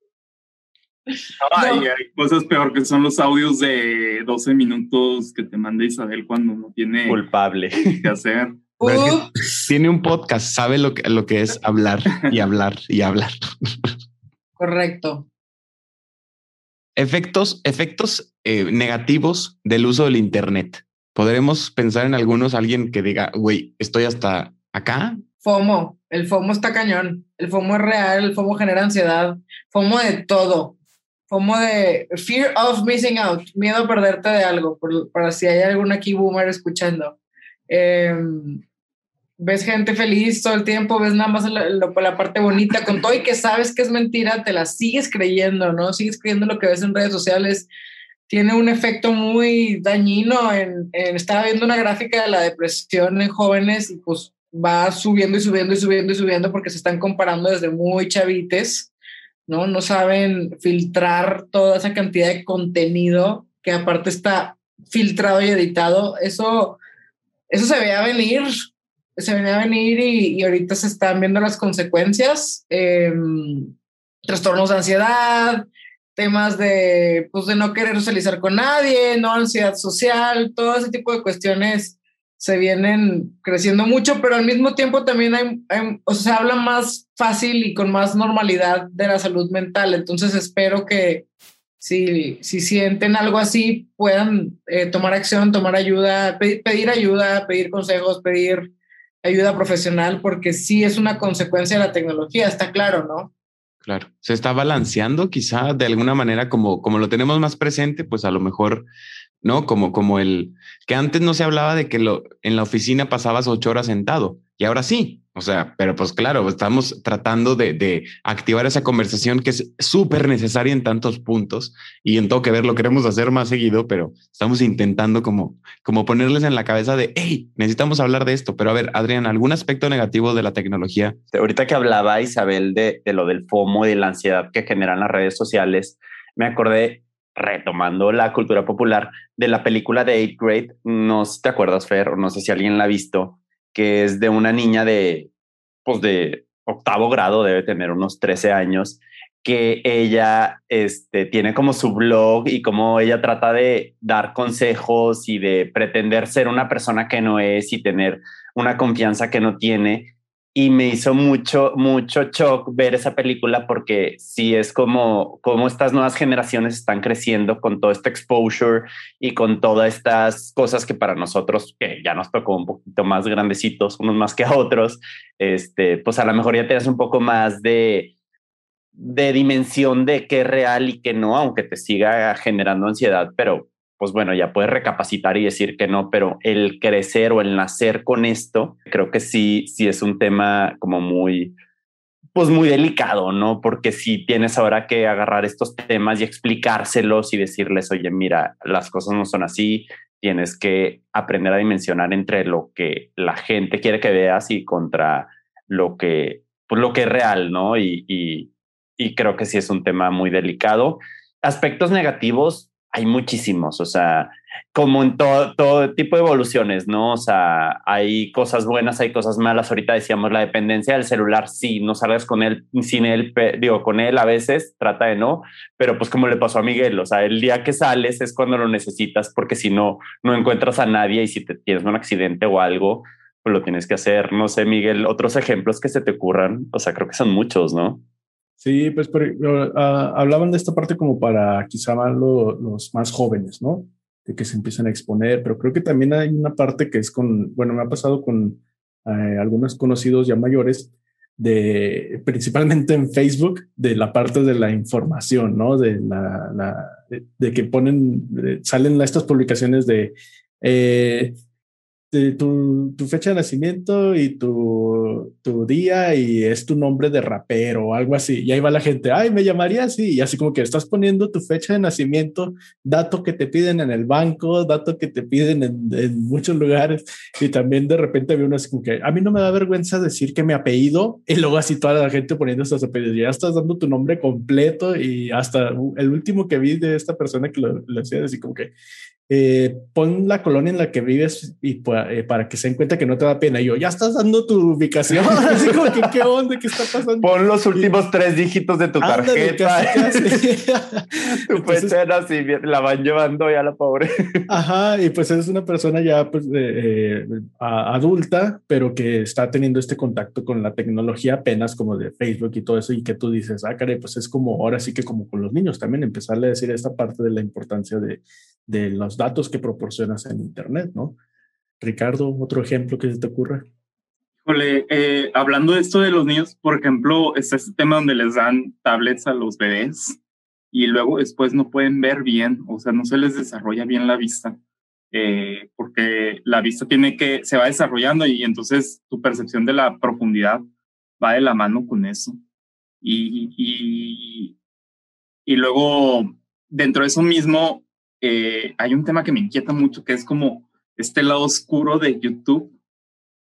Ay, No. hay cosas peor que son los audios de 12 minutos que te manda Isabel cuando no tiene Culpable. que hacer. Pero es que Ups, tiene un podcast, sabe lo que, lo que es hablar y hablar y hablar. correcto. Efectos, efectos eh, negativos del uso del Internet. Podremos pensar en algunos, alguien que diga, güey, estoy hasta acá. FOMO. El FOMO está cañón. El FOMO es real. El FOMO genera ansiedad. FOMO de todo. FOMO de fear of missing out. Miedo a perderte de algo. Por, para si hay algún aquí boomer escuchando. Em, ves gente feliz todo el tiempo, ves nada más la, la- la parte bonita, con todo y que sabes que es mentira, te la sigues creyendo, ¿no? Sigues creyendo lo que ves en redes sociales. Tiene un efecto muy dañino en, en- estaba viendo una gráfica de la depresión en jóvenes y pues va subiendo y subiendo y subiendo y subiendo porque se están comparando desde muy chavites, ¿no? No saben filtrar toda esa cantidad de contenido que aparte está filtrado y editado. Eso, eso se veía venir, se venía a venir y, y ahorita se están viendo las consecuencias. eh, trastornos de ansiedad, temas de, pues, de no querer socializar con nadie, no ansiedad social, todo ese tipo de cuestiones se vienen creciendo mucho, pero al mismo tiempo también hay, o sea, se habla más fácil y con más normalidad de la salud mental. Entonces espero que, si, si sienten algo así, puedan eh, tomar acción, tomar ayuda, pedir, ayuda, pedir consejos, pedir ayuda profesional, porque sí es una consecuencia de la tecnología, está claro, ¿no? Claro, se está balanceando quizá de alguna manera como, como lo tenemos más presente, pues a lo mejor, ¿no? Como, como el que antes no se hablaba de que lo, en la oficina pasabas ocho horas sentado y ahora sí, o sea, pero pues claro, estamos tratando de, activar esa conversación que es súper necesaria en tantos puntos y en todo que ver lo queremos hacer más seguido, pero estamos intentando como, como ponerles en la cabeza de, hey, necesitamos hablar de esto. Pero a ver, Adrián, ¿algún aspecto negativo de la tecnología? Ahorita que hablaba Isabel de, de lo del FOMO y de la ansiedad que generan las redes sociales, me acordé retomando la cultura popular de la película de Eighth Grade. No sé si te acuerdas, Fer, o no sé si alguien la ha visto que es de una niña de, pues de octavo grado, debe tener unos 13 años, que ella este, tiene como su blog y como ella trata de dar consejos y de pretender ser una persona que no es y tener una confianza que no tiene y me hizo mucho, mucho shock ver esa película porque sí es como, como estas nuevas generaciones están creciendo con todo este exposure y con todas estas cosas que para nosotros, que ya nos tocó un poquito más grandecitos, unos más que a otros, este, pues a lo mejor ya tienes un poco más de, de dimensión de qué es real y qué no, aunque te siga generando ansiedad, pero pues bueno, ya puedes recapacitar y decir que no, pero el crecer o el nacer con esto, creo que sí, sí es un tema como muy, pues muy delicado, ¿no? Porque si tienes ahora que agarrar estos temas y explicárselos y decirles, oye, mira, las cosas no son así, tienes que aprender a dimensionar entre lo que la gente quiere que veas y contra lo que, pues lo que es real, ¿no? Y, y, y creo que sí es un tema muy delicado. Aspectos negativos, hay muchísimos, o sea, como en todo, todo tipo de evoluciones, ¿no? O sea, hay cosas buenas, hay cosas malas. Ahorita decíamos la dependencia del celular, sí, no salgas con él, sin él, digo, con él a veces, trata de no, pero pues como le pasó a Miguel, o sea, el día que sales es cuando lo necesitas, porque si no, no encuentras a nadie y si te tienes un accidente o algo, pues lo tienes que hacer. No sé, Miguel, otros ejemplos que se te ocurran, o sea, creo que son muchos, ¿no? Sí, pues ah, hablaban de esta parte como para quizá más los más jóvenes, ¿no? De que se empiezan a exponer, pero creo que también hay una parte que es con, bueno, me ha pasado con eh, algunos conocidos ya mayores, de principalmente en Facebook, de la parte de la información, ¿no? De la, de, que ponen, salen estas publicaciones de eh, tu, tu, fecha de nacimiento y tu, tu, día y es tu nombre de rapero o algo así. Y ahí va la gente, ay, me llamaría así. Y así como que estás poniendo tu fecha de nacimiento, dato que te piden en el banco, dato que te piden en, en muchos lugares. Y también de repente veo uno así como que a mí no me da vergüenza decir que mi apellido y luego así toda la gente poniendo estos apellidos. Ya estás dando tu nombre completo y hasta el último que vi de esta persona que lo, lo hacía así como que eh, pon la colonia en la que vives y eh, para que se den cuenta que no te da pena. Y yo, ya estás dando tu ubicación. [laughs] Así como que, ¿qué onda? ¿Qué está pasando? Pon los últimos tres dígitos de tu tarjeta. [laughs] tu fecha de la van llevando ya la pobre. [laughs] Ajá, y pues es una persona ya pues eh, adulta, pero que está teniendo este contacto con la tecnología apenas como de Facebook y todo eso, y que tú dices, ah, caray, pues es como ahora sí que como con los niños también empezarle a decir esta parte de la importancia de de los datos que proporcionas en Internet, ¿no? Ricardo, otro ejemplo que se te ocurra. Híjole, eh, hablando de esto de los niños, por ejemplo, está este tema donde les dan tablets a los bebés y luego después no pueden ver bien, o sea, no se les desarrolla bien la vista, eh, porque la vista tiene que, se va desarrollando y entonces tu percepción de la profundidad va de la mano con eso. Y, y, y luego, dentro de eso mismo, eh, hay un tema que me inquieta mucho, que es como este lado oscuro de YouTube,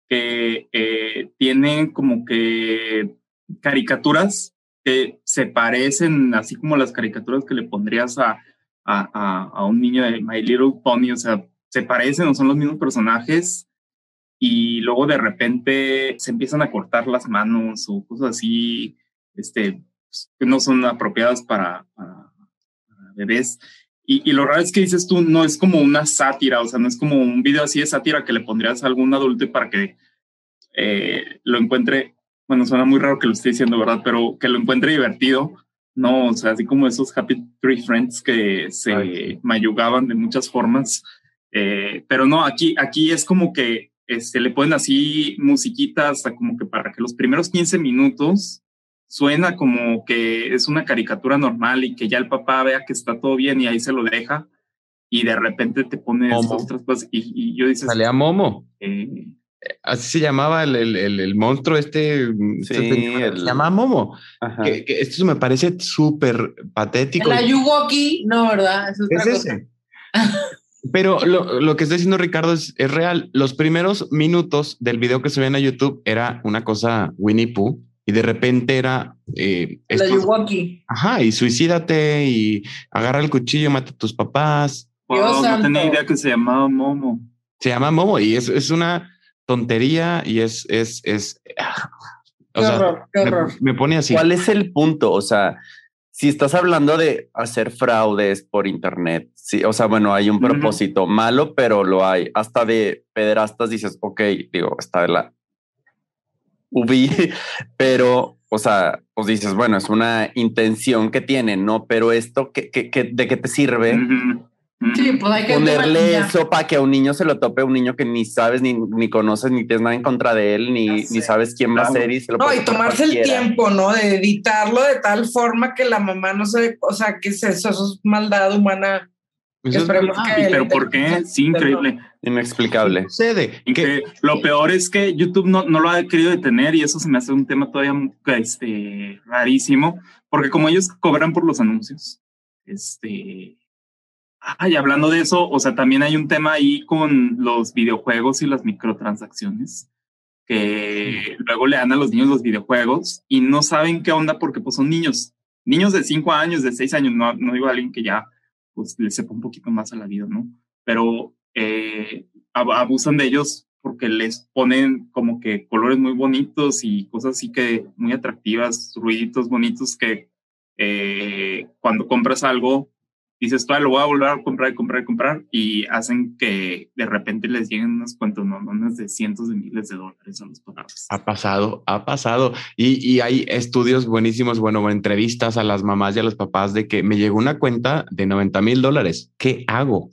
que eh, tiene como que caricaturas que se parecen, así como las caricaturas que le pondrías a, a, a, un niño de My Little Pony, o sea, se parecen o son los mismos personajes y luego de repente se empiezan a cortar las manos o cosas así, este, pues, que no son apropiadas para, para bebés. Y, lo raro es que dices tú, no es como una sátira, o sea, no es como un video así de sátira que le pondrías a algún adulto para que eh, lo encuentre, bueno, suena muy raro que lo esté diciendo, ¿verdad? Pero que lo encuentre divertido. No, o sea, así como esos Happy Tree Friends que se Ay, mayugaban de muchas formas. Eh, pero no, aquí, aquí es como que este, le ponen así musiquitas hasta como que para que los primeros 15 minutos suena como que es una caricatura normal y que ya el papá vea que está todo bien y ahí se lo deja y de repente te pone otras cosas y, y yo dices, Salía Momo. eh, Así se llamaba el, el, el, el monstruo este. Sí, este- el- Se llama Momo. Que, que esto me parece súper patético. El Ayuwoki, no, ¿verdad? Es, otra Es cosa. ese. Pero lo, lo que está diciendo Ricardo es, es real. Los primeros minutos del video que subían a YouTube era una cosa Winnie Pooh y de repente era eh, El estos- Ayuwoki. ajá, y suicídate y agarra el cuchillo, mata a tus papás. Dios wow, no tenía idea que se llamaba Momo. Se llama Momo y es, es una tontería y es, es, es, ah, o Qué sea, horror, qué me- horror. Me, pone así. ¿Cuál es el punto? O sea, si estás hablando de hacer fraudes por internet, sí, o sea, bueno, hay un propósito malo, pero lo hay. Hasta de pederastas dices, ok, digo, está de la ubi, pero, o sea, pues dices, bueno, es una intención que tienen, ¿no? Pero esto, ¿qué, qué, qué- de qué te sirve? Sí, pues hay que Ponerle eso para que a un niño se lo tope, un niño que ni sabes, ni, ni conoces, ni tienes nada en contra de él, ni, ni sabes quién va a ser y se lo No, y tomarse el tiempo, ¿no? De editarlo de tal forma que la mamá no se, o sea, que es eso, eso es maldad humana. Eso Esperemos que- ¿Y pero por qué? Sí, increíble. Inexplicable. sucede. Que- que lo peor es que YouTube no, no lo ha querido detener y eso se me hace un tema todavía este, rarísimo, porque como ellos cobran por los anuncios, este... Ay, hablando de eso, o sea, también hay un tema ahí con los videojuegos y las microtransacciones, que luego le dan a los niños los videojuegos y no saben qué onda porque pues son niños, niños de 5 años, de 6 años, no, no digo a alguien que ya pues le sepa un poquito más a la vida, ¿no? Pero eh, ab- abusan de ellos porque les ponen como que colores muy bonitos y cosas así que muy atractivas, ruiditos bonitos que eh, cuando compras algo dices, "Ah, lo voy a volver a comprar y comprar y comprar y hacen que de repente les lleguen unas cuantas no, de cientos de miles de dólares a los papás. Ha pasado, ha pasado. Y, y hay estudios buenísimos, bueno, entrevistas a las mamás y a los papás de que me llegó una cuenta de 90 mil dólares. ¿Qué hago?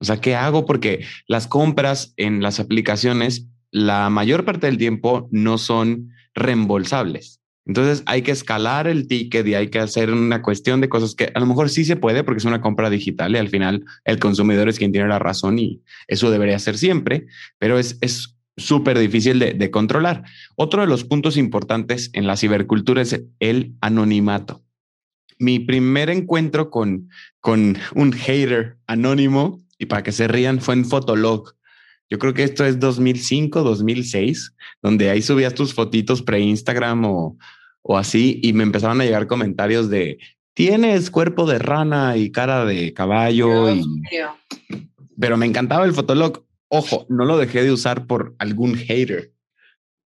O sea, ¿qué hago? Porque las compras en las aplicaciones, la mayor parte del tiempo no son reembolsables. Entonces hay que escalar el ticket y hay que hacer una cuestión de cosas que a lo mejor sí se puede porque es una compra digital y al final el consumidor es quien tiene la razón y eso debería ser siempre, pero es es súper difícil de, de controlar. Otro de los puntos importantes en la cibercultura es el anonimato. Mi primer encuentro con, con un hater anónimo, y para que se rían, fue en Fotolog. Yo creo que esto es 2005, 2006, donde ahí subías tus fotitos pre-Instagram o, o así, y me empezaron a llegar comentarios de, tienes cuerpo de rana y cara de caballo, Dios y, pero me encantaba el Fotolog. Ojo, no lo dejé de usar por algún hater,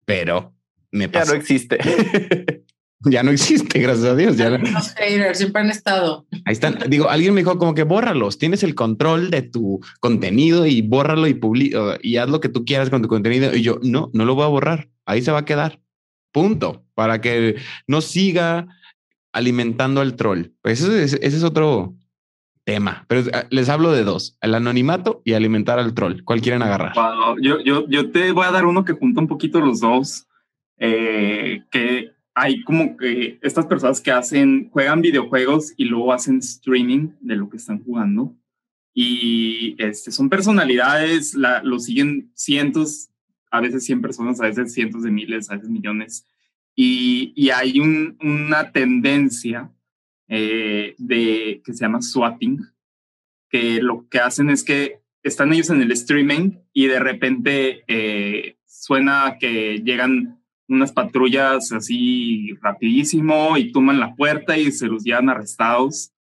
pero me Ya pasó. no existe. [laughs] ya no existe, gracias a Dios. Ya no- Los haters siempre han estado. Ahí están. Digo, alguien me dijo como que bórralos. Tienes el control de tu contenido y bórralo y publica y haz lo que tú quieras con tu contenido. Y yo, no, no lo voy a borrar. Ahí se va a quedar. Punto. Para que no siga alimentando al troll. Pues ese, es- ese es otro tema. Pero eh, les hablo de dos: el anonimato y alimentar al troll. ¿Cuál quieren agarrar? Wow, yo, yo, yo te voy a dar uno que junta un poquito los dos, eh, que hay como que estas personas que hacen, juegan videojuegos y luego hacen streaming de lo que están jugando. Y este, son personalidades, la, lo siguen cientos, a veces 100 personas, a veces cientos de miles, a veces millones. Y, y hay un, una tendencia eh, de, que se llama swatting, que lo que hacen es que están ellos en el streaming y de repente eh, suena que llegan unas patrullas así rapidísimo y toman la puerta y se los llevan arrestados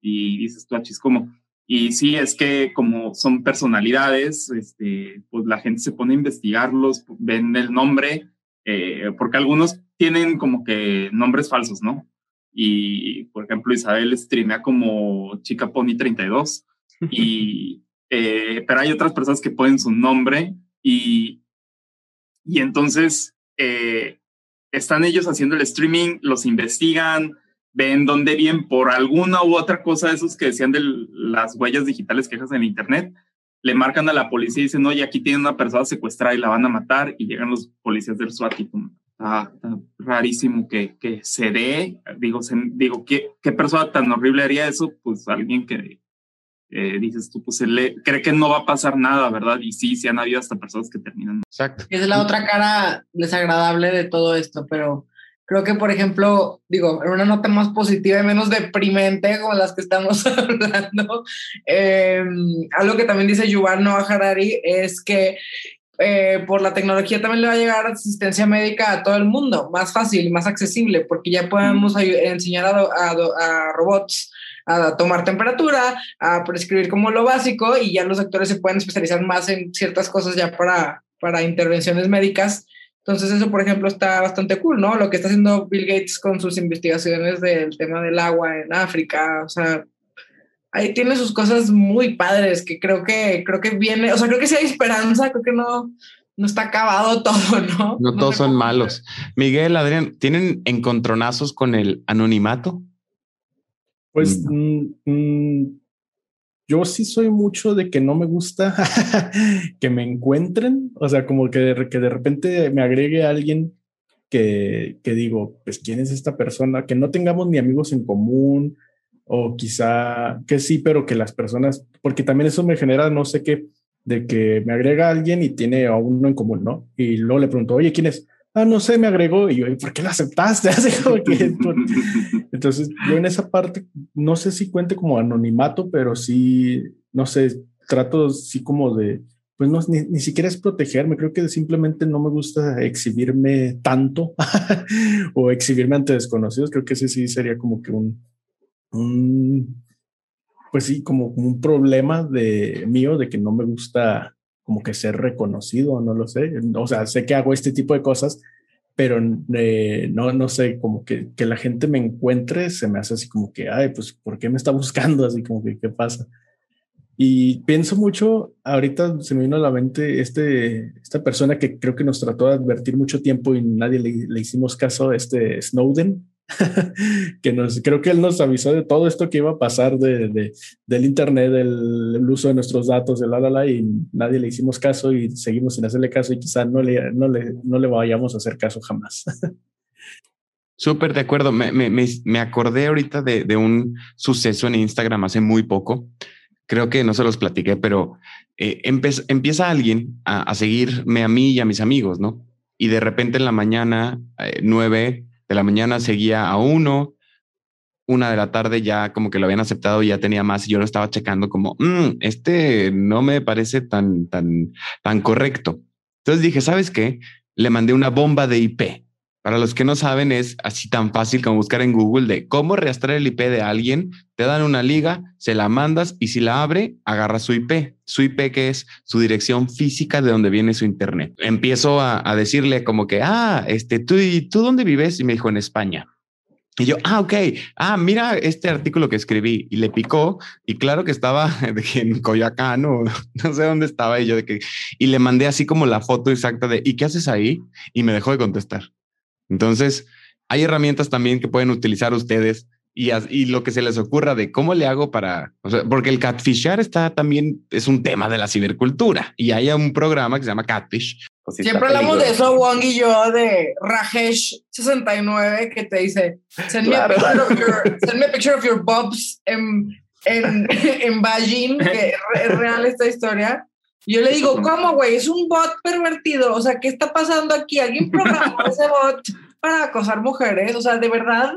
y dices tú, achis, como, y sí, es que como son personalidades, este, pues la gente se pone a investigarlos, ven el nombre, eh, porque algunos tienen como que nombres falsos, ¿no? Y, por ejemplo, Isabel streamea como Chica Pony 32 [laughs] y, eh, pero hay otras personas que ponen su nombre y, y entonces eh, están ellos haciendo el streaming, los investigan, ven dónde bien por alguna u otra cosa de esos que decían de las huellas digitales que dejas en internet, le marcan a la policía y dicen, oye, aquí tiene una persona secuestrada y la van a matar y llegan los policías del SWAT y como, ah, está rarísimo que, que se dé, digo, digo ¿qué, ¿qué persona tan horrible haría eso? Pues alguien que eh, dices tú, pues él cree que no va a pasar nada, ¿verdad? Y sí, sí han habido hasta personas que terminan. Exacto. Es la otra cara desagradable de todo esto, pero creo que, por ejemplo, digo, en una nota más positiva y menos deprimente como las que estamos [laughs] hablando, eh, algo que también dice Yuval Noah Harari es que eh, por la tecnología también le va a llegar asistencia médica a todo el mundo, más fácil y más accesible, porque ya podemos enseñar a, a robots a tomar temperatura, a prescribir como lo básico y ya los doctores se pueden especializar más en ciertas cosas ya para, para intervenciones médicas. Entonces eso, por ejemplo, está bastante cool, ¿no? Lo que está haciendo Bill Gates con sus investigaciones del tema del agua en África, o sea, ahí tiene sus cosas muy padres que creo que creo que viene, o sea, creo que sí hay esperanza, creo que no no está acabado [laughs] todo, ¿no? No, todos son malos. Miguel, Adrián, ¿tienen encontronazos con el anonimato? Pues mm, mm, yo sí soy mucho de que no me gusta [laughs] que me encuentren, o sea, como que de, que de repente me agregue a alguien que, que digo, pues, ¿quién es esta persona? Que no tengamos ni amigos en común, o quizá que sí, pero que las personas, porque también eso me genera, no sé qué, de que me agrega alguien y tiene a uno en común, ¿no? Y luego le pregunto, oye, ¿quién es? ah, no sé, me agregó y yo, ¿por qué lo aceptaste? [laughs] [laughs] Entonces, yo en esa parte, no sé si cuente como anonimato, pero sí, no sé, trato sí como de, pues no, ni, ni siquiera es protegerme, creo que simplemente no me gusta exhibirme tanto [laughs] o exhibirme ante desconocidos, creo que ese sí sería como que un, un pues sí, como un problema de mío de que no me gusta como que ser reconocido, no lo sé. O sea, sé que hago este tipo de cosas, pero eh, no, no sé, como que, que la gente me encuentre, se me hace así como que, ay, pues, ¿por qué me está buscando? [laughs] Así como que, ¿qué pasa? Y pienso mucho, ahorita se me vino a la mente este, esta persona que creo que nos trató de advertir mucho tiempo y nadie le, le hicimos caso, este Snowden, [laughs] que nos, creo que él nos avisó de todo esto que iba a pasar de, del Internet, del, uso de nuestros datos, de la, la, la, y nadie le hicimos caso y seguimos sin hacerle caso y quizá no le, no le, no le vayamos a hacer caso jamás. [laughs] Súper de acuerdo. Me, me, me, acordé ahorita de, de, un suceso en Instagram hace muy poco. Creo que no se los platiqué, pero eh, empieza alguien a, a, seguirme a mí y a mis amigos, ¿no? Y de repente en la mañana, eh, nueve, de la mañana seguía a uno, una de la tarde ya como que lo habían aceptado y ya tenía más y yo lo estaba checando como, mm, este no me parece tan, tan, tan correcto. Entonces dije, ¿sabes qué? Le mandé una bomba de IP. Para los que no saben, es así tan fácil como buscar en Google de cómo rastrear el IP de alguien. Te dan una liga, se la mandas y si la abre, agarra su IP. Su IP que es su dirección física de donde viene su internet. Empiezo a, decirle como que, ah, este, ¿tú, ¿y tú dónde vives? Y me dijo, en España. Y yo, ah, ok, ah, mira este artículo que escribí y le picó y claro que estaba [laughs] en Coyacán o [laughs] no sé dónde estaba y yo de que, y le mandé así como la foto exacta de, ¿y qué haces ahí? Y me dejó de contestar. Entonces, hay herramientas también que pueden utilizar ustedes y, y, lo que se les ocurra de cómo le hago para, o sea, porque el catfishar está también, es un tema de la cibercultura y hay un programa que se llama Catfish. Pues Siempre hablamos de eso, Wong y yo, de Rajesh69, que te dice, send, me, a picture of your, [laughs] send me a picture of your bobs en, en, [laughs] en Beijing, que es real esta historia. Y yo le digo, ¿cómo, güey? Es un bot pervertido. O sea, ¿qué está pasando aquí? ¿Alguien programó [laughs] ese bot para acosar mujeres? O sea, ¿de verdad?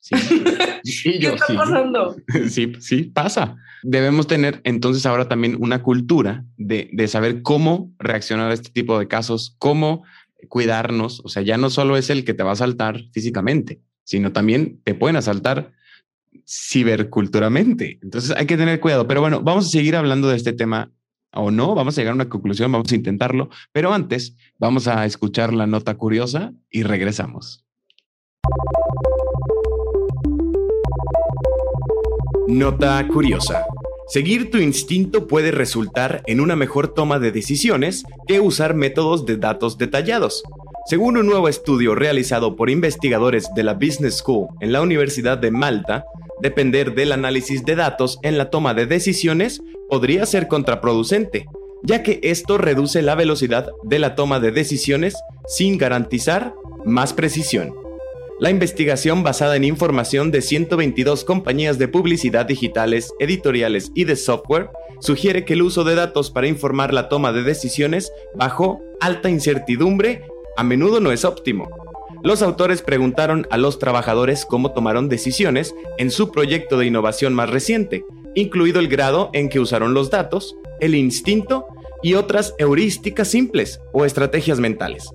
Sí. [laughs] ¿Qué está pasando? [laughs] Sí, sí, pasa. Debemos tener entonces ahora también una cultura de, de saber cómo reaccionar a este tipo de casos, cómo cuidarnos. O sea, ya no solo es el que te va a asaltar físicamente, sino también te pueden asaltar ciberculturamente. Entonces hay que tener cuidado. Pero bueno, vamos a seguir hablando de este tema o no, vamos a llegar a una conclusión, vamos a intentarlo, pero antes vamos a escuchar la nota curiosa y regresamos. Nota curiosa. Seguir tu instinto puede resultar en una mejor toma de decisiones que usar métodos de datos detallados. Según un nuevo estudio realizado por investigadores de la Business School en la Universidad de Malta, depender del análisis de datos en la toma de decisiones podría ser contraproducente, ya que esto reduce la velocidad de la toma de decisiones sin garantizar más precisión. La investigación basada en información de 122 compañías de publicidad digitales, editoriales y de software sugiere que el uso de datos para informar la toma de decisiones bajo alta incertidumbre a menudo no es óptimo. Los autores preguntaron a los trabajadores cómo tomaron decisiones en su proyecto de innovación más reciente, incluido el grado en que usaron los datos, el instinto y otras heurísticas simples o estrategias mentales.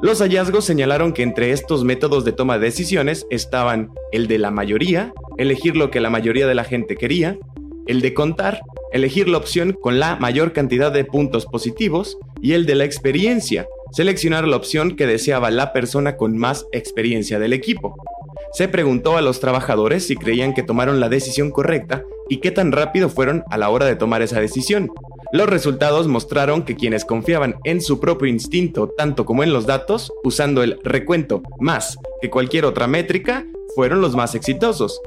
Los hallazgos señalaron que entre estos métodos de toma de decisiones estaban el de la mayoría, elegir lo que la mayoría de la gente quería, el de contar, elegir la opción con la mayor cantidad de puntos positivos, y el de la experiencia, seleccionar la opción que deseaba la persona con más experiencia del equipo. Se preguntó a los trabajadores si creían que tomaron la decisión correcta y qué tan rápido fueron a la hora de tomar esa decisión. Los resultados mostraron que quienes confiaban en su propio instinto tanto como en los datos, usando el recuento más que cualquier otra métrica, fueron los más exitosos.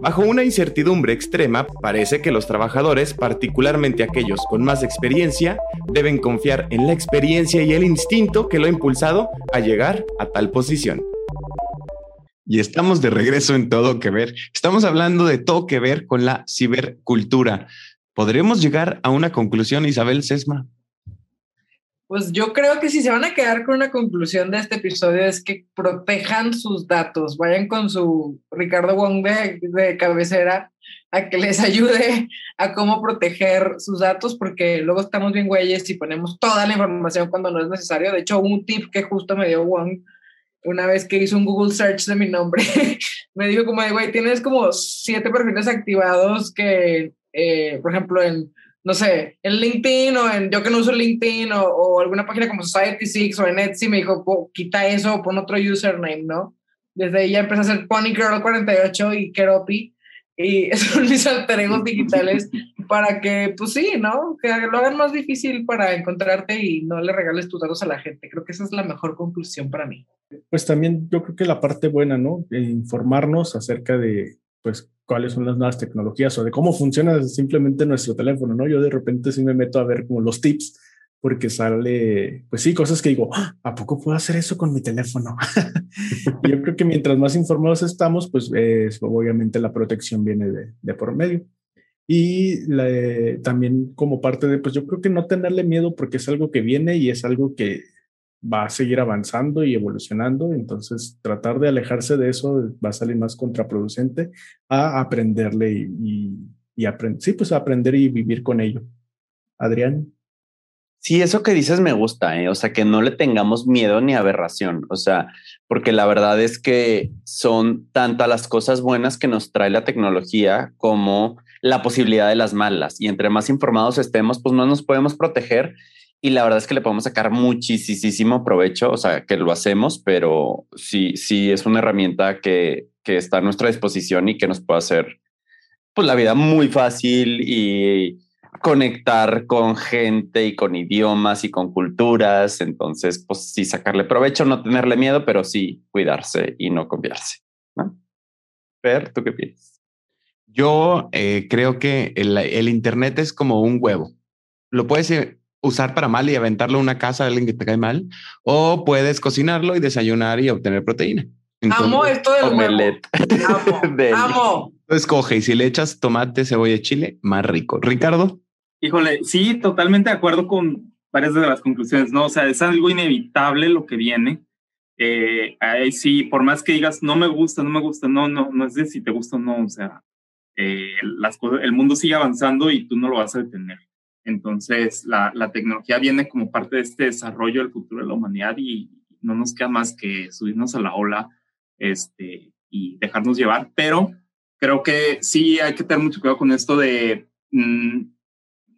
Bajo una incertidumbre extrema, parece que los trabajadores, particularmente aquellos con más experiencia, deben confiar en la experiencia y el instinto que lo ha impulsado a llegar a tal posición. Y estamos de regreso en Todo que Ver. Estamos hablando de todo que ver con la cibercultura. ¿Podremos llegar a una conclusión, Isabel Sesma? Pues yo creo que si se van a quedar con una conclusión de este episodio es que protejan sus datos, vayan con su Ricardo Wong de, cabecera a que les [laughs] ayude a cómo proteger sus datos, porque luego estamos bien güeyes y ponemos toda la información cuando no es necesario. De hecho, un tip que justo me dio Wong una vez que hizo un Google search de mi nombre, [laughs] me dijo como güey, tienes como siete perfiles activados que, eh, por ejemplo, en no sé, en LinkedIn o en yo que no uso LinkedIn o, alguna página como Society6 o en Etsy me dijo, quita eso, pon otro username, ¿no? Desde ahí ya empecé a hacer PonyGirl48 y Keropi y [laughs] son mis alter digitales para que, pues sí, ¿no? Que lo hagan más difícil para encontrarte y no le regales tus datos a la gente. Creo que esa es la mejor conclusión para mí. Pues también yo creo que la parte buena, ¿no? informarnos acerca de, pues, cuáles son las nuevas tecnologías o de cómo funciona simplemente nuestro teléfono, ¿no? Yo de repente sí me meto a ver como los tips porque sale, pues sí, cosas que digo, ¡Ah! ¿a poco puedo hacer eso con mi teléfono? [laughs] yo creo que mientras más informados estamos, pues obviamente la protección viene de, de por medio. Y también como parte de, pues yo creo que no tenerle miedo porque es algo que viene y es algo que va a seguir avanzando y evolucionando, entonces tratar de alejarse de eso va a salir más contraproducente a aprenderle y, y, aprender, sí, pues aprender y vivir con ello. Adrián. Sí, eso que dices me gusta, ¿eh? o sea, que no le tengamos miedo ni aberración, o sea, porque la verdad es que son tantas las cosas buenas que nos trae la tecnología como la posibilidad de las malas. Y entre más informados estemos, pues no nos podemos proteger y la verdad es que le podemos sacar muchísimo provecho, o sea, que lo hacemos, pero sí, sí es una herramienta que, que está a nuestra disposición y que nos puede hacer pues la vida muy fácil y conectar con gente y con idiomas y con culturas. Entonces, pues sí, sacarle provecho, no tenerle miedo, pero sí cuidarse y no confiarse. ¿no? Per, ¿tú qué piensas? Yo eh, creo que el, el Internet es como un huevo. Lo puedes usar para mal y aventarlo a una casa de alguien que te cae mal, o puedes cocinarlo y desayunar y obtener proteína. amo esto del omelette. Amo, [laughs] amo. Escoge y si le echas tomate, cebolla y chile, más rico. Ricardo. Híjole, sí, totalmente de acuerdo con varias de las conclusiones, ¿no? O sea, es algo inevitable lo que viene. Eh, ahí sí, por más que digas, no me gusta, no me gusta, no, no, no es de si te gusta o no, o sea, eh, las cosas, el mundo sigue avanzando y tú no lo vas a detener. Entonces, la, la, tecnología viene como parte de este desarrollo del futuro de la humanidad y no nos queda más que subirnos a la ola este, y dejarnos llevar. Pero creo que sí hay que tener mucho cuidado con esto de mm,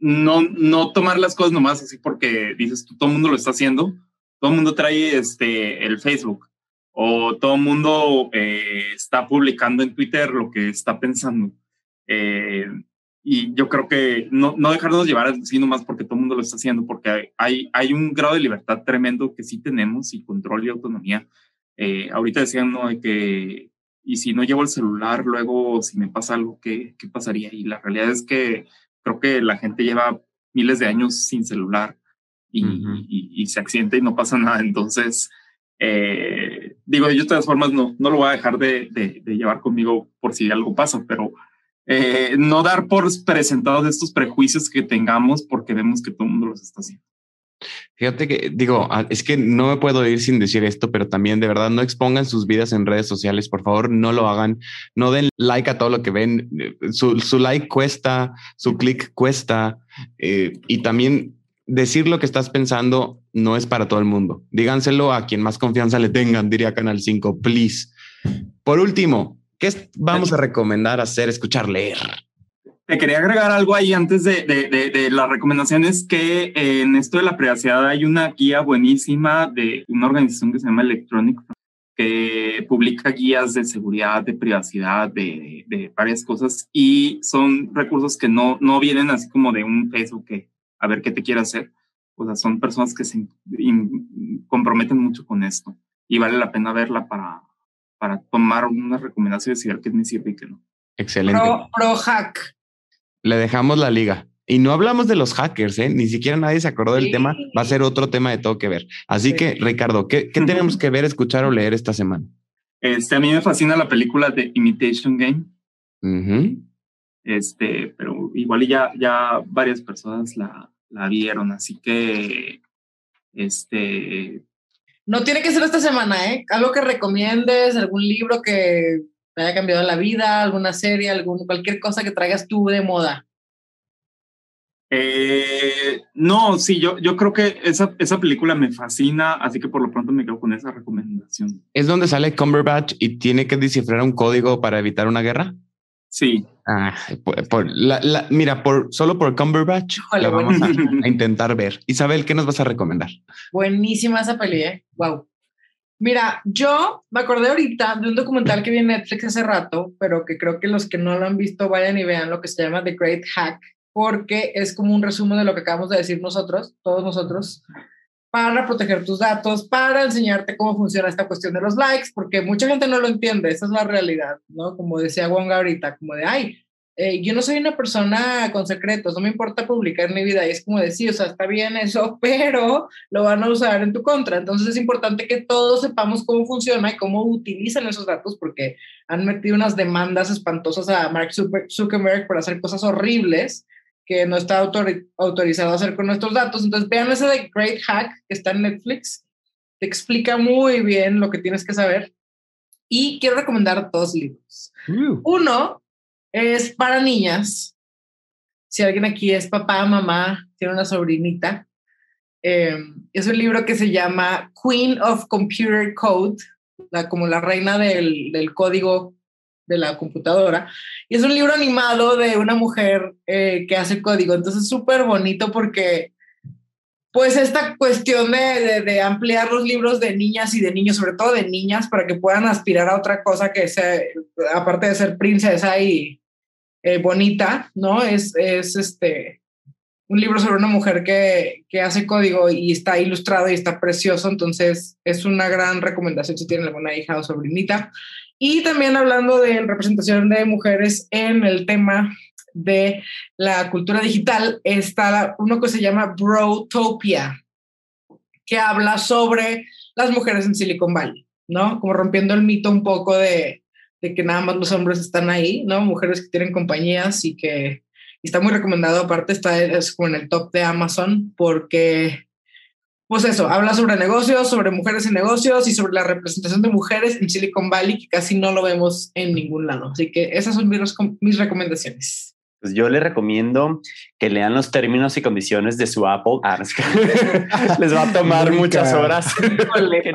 no, no tomar las cosas nomás así porque dices, todo el mundo lo está haciendo. Todo el mundo trae este, el Facebook o todo el mundo eh, está publicando en Twitter lo que está pensando. Eh, y yo creo que no, no dejarnos llevar así nomás porque todo el mundo lo está haciendo, porque hay, hay un grado de libertad tremendo que sí tenemos y control y autonomía. Eh, ahorita decían, ¿no? De que, y si no llevo el celular, luego si me pasa algo, ¿qué, ¿qué pasaría? Y la realidad es que creo que la gente lleva miles de años sin celular y, y, se accidenta y no pasa nada. Entonces, eh, digo, yo de todas formas no, no lo voy a dejar de, de, de llevar conmigo por si algo pasa, pero eh, no dar por presentados estos prejuicios que tengamos porque vemos que todo el mundo los está haciendo. Fíjate que digo, ah, es que no me puedo ir sin decir esto, pero también de verdad no expongan sus vidas en redes sociales, por favor, no lo hagan, no den like a todo lo que ven, su, su like cuesta, su clic cuesta, eh, y también decir lo que estás pensando no es para todo el mundo. Díganselo a quien más confianza le tengan, diría Canal 5, please. Por último, ¿Qué vamos a recomendar hacer, escuchar, leer? Te quería agregar algo ahí antes de, de, de, las recomendaciones, que en esto de la privacidad hay una guía buenísima de una organización que se llama Electronic, que publica guías de seguridad, de privacidad, de, de varias cosas, y son recursos que no, no vienen así como de un Facebook que a ver qué te quiere hacer. O sea, son personas que se comprometen mucho con esto y vale la pena verla para, para tomar unas recomendaciones y ver qué me sirve y qué no. Excelente. Pro, hack. Le dejamos la liga. Y no hablamos de los hackers, ¿eh? Ni siquiera nadie se acordó del tema. Va a ser otro tema de todo que ver. Así que, Ricardo, ¿qué, qué tenemos que ver, escuchar o leer esta semana? Este, a mí me fascina la película de Imitation Game. Este, pero igual ya, ya varias personas la, la vieron, así que, este, no tiene que ser esta semana, ¿eh? Algo que recomiendes, algún libro que te haya cambiado la vida, alguna serie, algún, cualquier cosa que traigas tú de moda. Eh, no, sí, yo, yo creo que esa, esa película me fascina, así que por lo pronto me quedo con esa recomendación. ¿Es donde sale Cumberbatch y tiene que descifrar un código para evitar una guerra? Sí. Ah, por, la, mira, por solo por Cumberbatch la vamos a, intentar ver. Isabel, ¿qué nos vas a recomendar? Buenísima esa peli, ¿eh? Wow. Mira, yo me acordé ahorita de un documental que vi en Netflix hace rato, pero que creo que los que no lo han visto vayan y vean lo que se llama The Great Hack, porque es como un resumen de lo que acabamos de decir nosotros, todos nosotros, para proteger tus datos, para enseñarte cómo funciona esta cuestión de los likes, porque mucha gente no lo entiende, esa es la realidad, ¿no? Como decía Wong ahorita, como de, ay, eh, yo no soy una persona con secretos, no me importa publicar mi vida, y es como decir, o sea, está bien eso, [laughs] pero lo van a usar en tu contra, entonces es importante que todos sepamos cómo funciona y cómo utilizan esos datos, porque han metido unas demandas espantosas a Mark Zuckerberg por hacer cosas horribles, que no está autorizado a hacer con nuestros datos. Entonces, vean ese de Great Hack que está en Netflix. Te explica muy bien lo que tienes que saber. Y quiero recomendar dos libros. Uh. Uno es para niñas. Si alguien aquí es papá, mamá, tiene una sobrinita. Em, es un libro que se llama Queen of Computer Code, la, como la reina del, del código de la computadora. Y es un libro animado de una mujer eh, que hace código. Entonces es súper bonito porque, pues, esta cuestión de, de, ampliar los libros de niñas y de niños, sobre todo de niñas, para que puedan aspirar a otra cosa que sea, aparte de ser princesa y eh, bonita, ¿no? Es, es este un libro sobre una mujer que, que, hace código y está ilustrado y está precioso, entonces es una gran recomendación si tienen alguna hija o sobrinita. Y también hablando de representación de mujeres en el tema de la cultura digital, está uno que se llama Brotopia, que habla sobre las mujeres en Silicon Valley, ¿no? Como rompiendo el mito un poco de, de que nada más los hombres están ahí, ¿no? Mujeres que tienen compañías y que está muy recomendado, aparte está es como en el top de Amazon porque pues eso, habla sobre negocios, sobre mujeres en negocios y sobre la representación de mujeres en Silicon Valley, que casi no lo vemos en ningún lado. Así que esas son mis, mis recomendaciones. Pues yo le recomiendo que lean los términos y condiciones de su Apple. Ah, [laughs] les va a tomar muchas horas.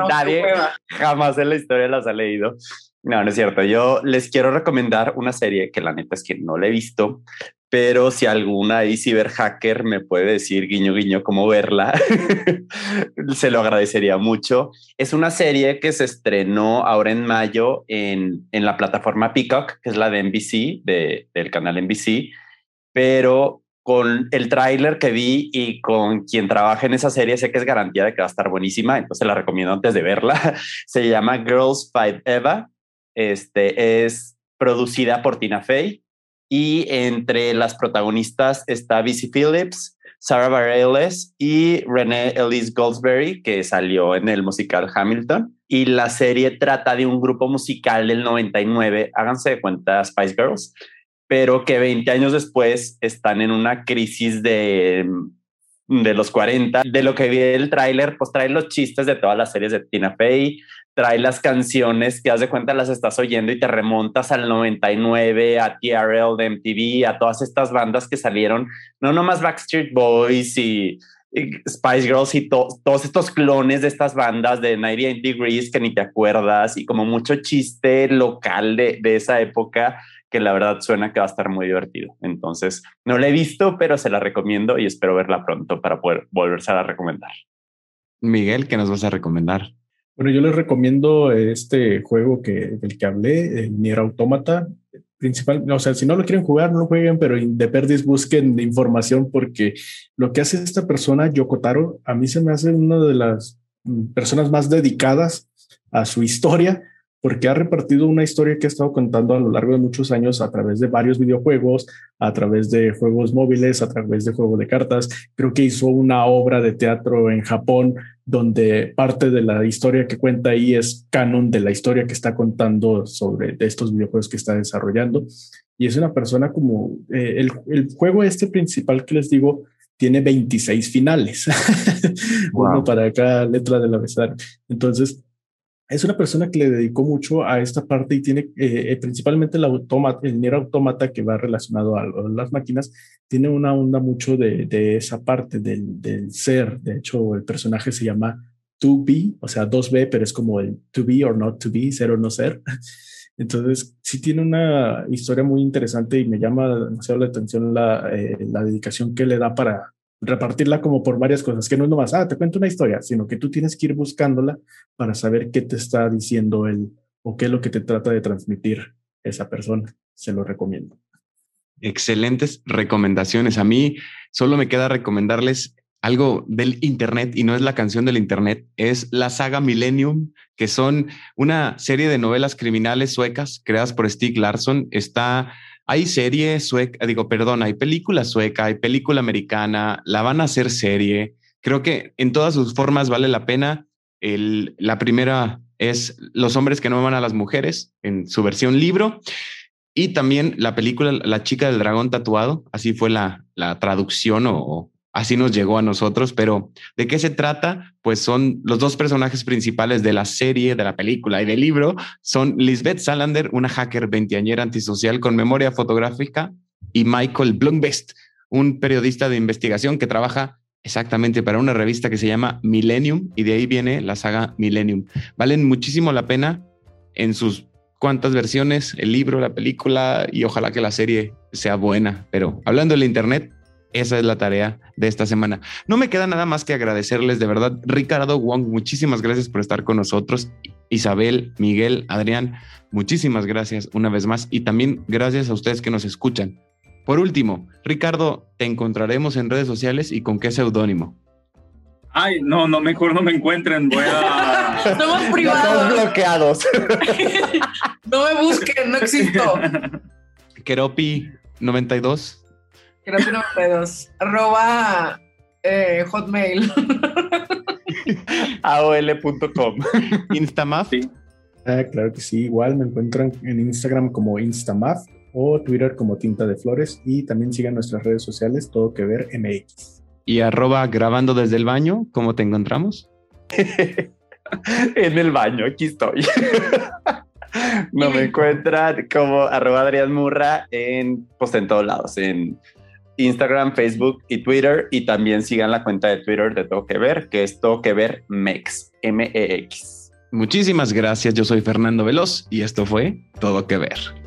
nadie jamás en la historia las ha leído. No, no es cierto. Yo les quiero recomendar una serie que la neta es que no la he visto, pero si alguna ahí ciberhacker me puede decir guiño guiño cómo verla, [laughs] se lo agradecería mucho. Es una serie que se estrenó ahora en mayo en, en la plataforma Peacock, que es la de NBC, de, del canal NBC, pero con el tráiler que vi y con quien trabaja en esa serie, sé que es garantía de que va a estar buenísima, entonces la recomiendo antes de verla. [laughs] Se llama Girls Fight Eva. Este es producida por Tina Fey y entre las protagonistas está Busy Phillips, Sarah Bareilles y Renee Elise Goldsberry, que salió en el musical Hamilton. Y la serie trata de un grupo musical del 99, háganse de cuenta Spice Girls, pero que 20 años después están en una crisis de, de los 40. De lo que vi el tráiler, pues trae los chistes de todas las series de Tina Fey, trae las canciones que haz de cuenta las estás oyendo y te remontas al 99, a TRL de MTV, a todas estas bandas que salieron, no nomás Backstreet Boys y, Spice Girls y todos estos clones de estas bandas de 98 Degrees que ni te acuerdas y como mucho chiste local de, de esa época que la verdad suena que va a estar muy divertido. Entonces, no la he visto, pero se la recomiendo y espero verla pronto para poder volverse a recomendar. Miguel, ¿qué nos vas a recomendar? Bueno, yo les recomiendo este juego que, del que hablé, el Nier Automata. Principal, o sea, si no lo quieren jugar, no lo jueguen, pero de perdis busquen información porque lo que hace esta persona, Yokotaro, a mí se me hace una de las mm, personas más dedicadas a su historia porque ha repartido una historia que ha estado contando a lo largo de muchos años a través de varios videojuegos, a través de juegos móviles, a través de juegos de cartas. Creo que hizo una obra de teatro en Japón donde parte de la historia que cuenta ahí es canon de la historia que está contando sobre estos videojuegos que está desarrollando. Y es una persona como eh, el, el, juego este principal que les digo tiene 26 finales, [laughs] uno para cada letra del abecedario. Entonces, es una persona que le dedicó mucho a esta parte y tiene eh, eh, principalmente el automata, el Automata que va relacionado a, las máquinas, tiene una onda mucho de, esa parte del, del, ser. De hecho, el personaje se llama to be, o sea, 2B, pero es como el to be or not to be, ser o no ser. [laughs] Entonces, sí tiene una historia muy interesante y me llama demasiado la atención la, eh, la dedicación que le da para, repartirla como por varias cosas, que no es nomás, ah, te cuento una historia, sino que tú tienes que ir buscándola para saber qué te está diciendo él o qué es lo que te trata de transmitir esa persona. Se lo recomiendo. Excelentes recomendaciones. A mí solo me queda recomendarles algo del Internet y no es la canción del Internet, es la saga Millennium, que son una serie de novelas criminales suecas creadas por Stieg Larsson. Está hay serie sueca, digo, perdón, hay película sueca, hay película americana, la van a hacer serie. Creo que en todas sus formas vale la pena. El, la primera es Los hombres que no aman a las mujeres en su versión libro. Y también la película La chica del dragón tatuado, así fue la, la traducción o, así nos llegó a nosotros, pero ¿de qué se trata? Pues son los dos personajes principales de la serie, de la película y del libro, son Lisbeth Salander, una hacker veinteañera antisocial con memoria fotográfica, y Michael Blumberg, un periodista de investigación que trabaja exactamente para una revista que se llama Millennium, y de ahí viene la saga Millennium. Valen muchísimo la pena en sus cuantas versiones, el libro, la película, y ojalá que la serie sea buena. Pero hablando del Internet, esa es la tarea de esta semana. No me queda nada más que agradecerles de verdad. Ricardo Wong, muchísimas gracias por estar con nosotros. Isabel, Miguel, Adrián, muchísimas gracias una vez más y también gracias a ustedes que nos escuchan. Por último, Ricardo, te encontraremos en redes sociales y con qué seudónimo. Ay, no, no, mejor no me encuentren. Voy a. [laughs] Somos privados. Bloqueados. [laughs] no me busquen, no existo. [laughs] Keropi92. Gerardo92, arroba eh, hotmail. [laughs] AOL.com. Instamaf. Ah, claro que sí, igual me encuentran en Instagram como Instamaf o Twitter como Tinta de Flores y también sigan nuestras redes sociales Todo Que Ver MX. Y arroba grabando desde el baño, ¿cómo te encontramos? [laughs] en el baño, aquí estoy. [laughs] no me encuentran como arroba Adrián Murra en, pues en todos lados, en Instagram, Facebook y Twitter. Y también sigan la cuenta de Twitter de Todo Que Ver, que es Todo Que Ver MEX, M-E-X. Muchísimas gracias. Yo soy Fernando Veloz y esto fue Todo Que Ver.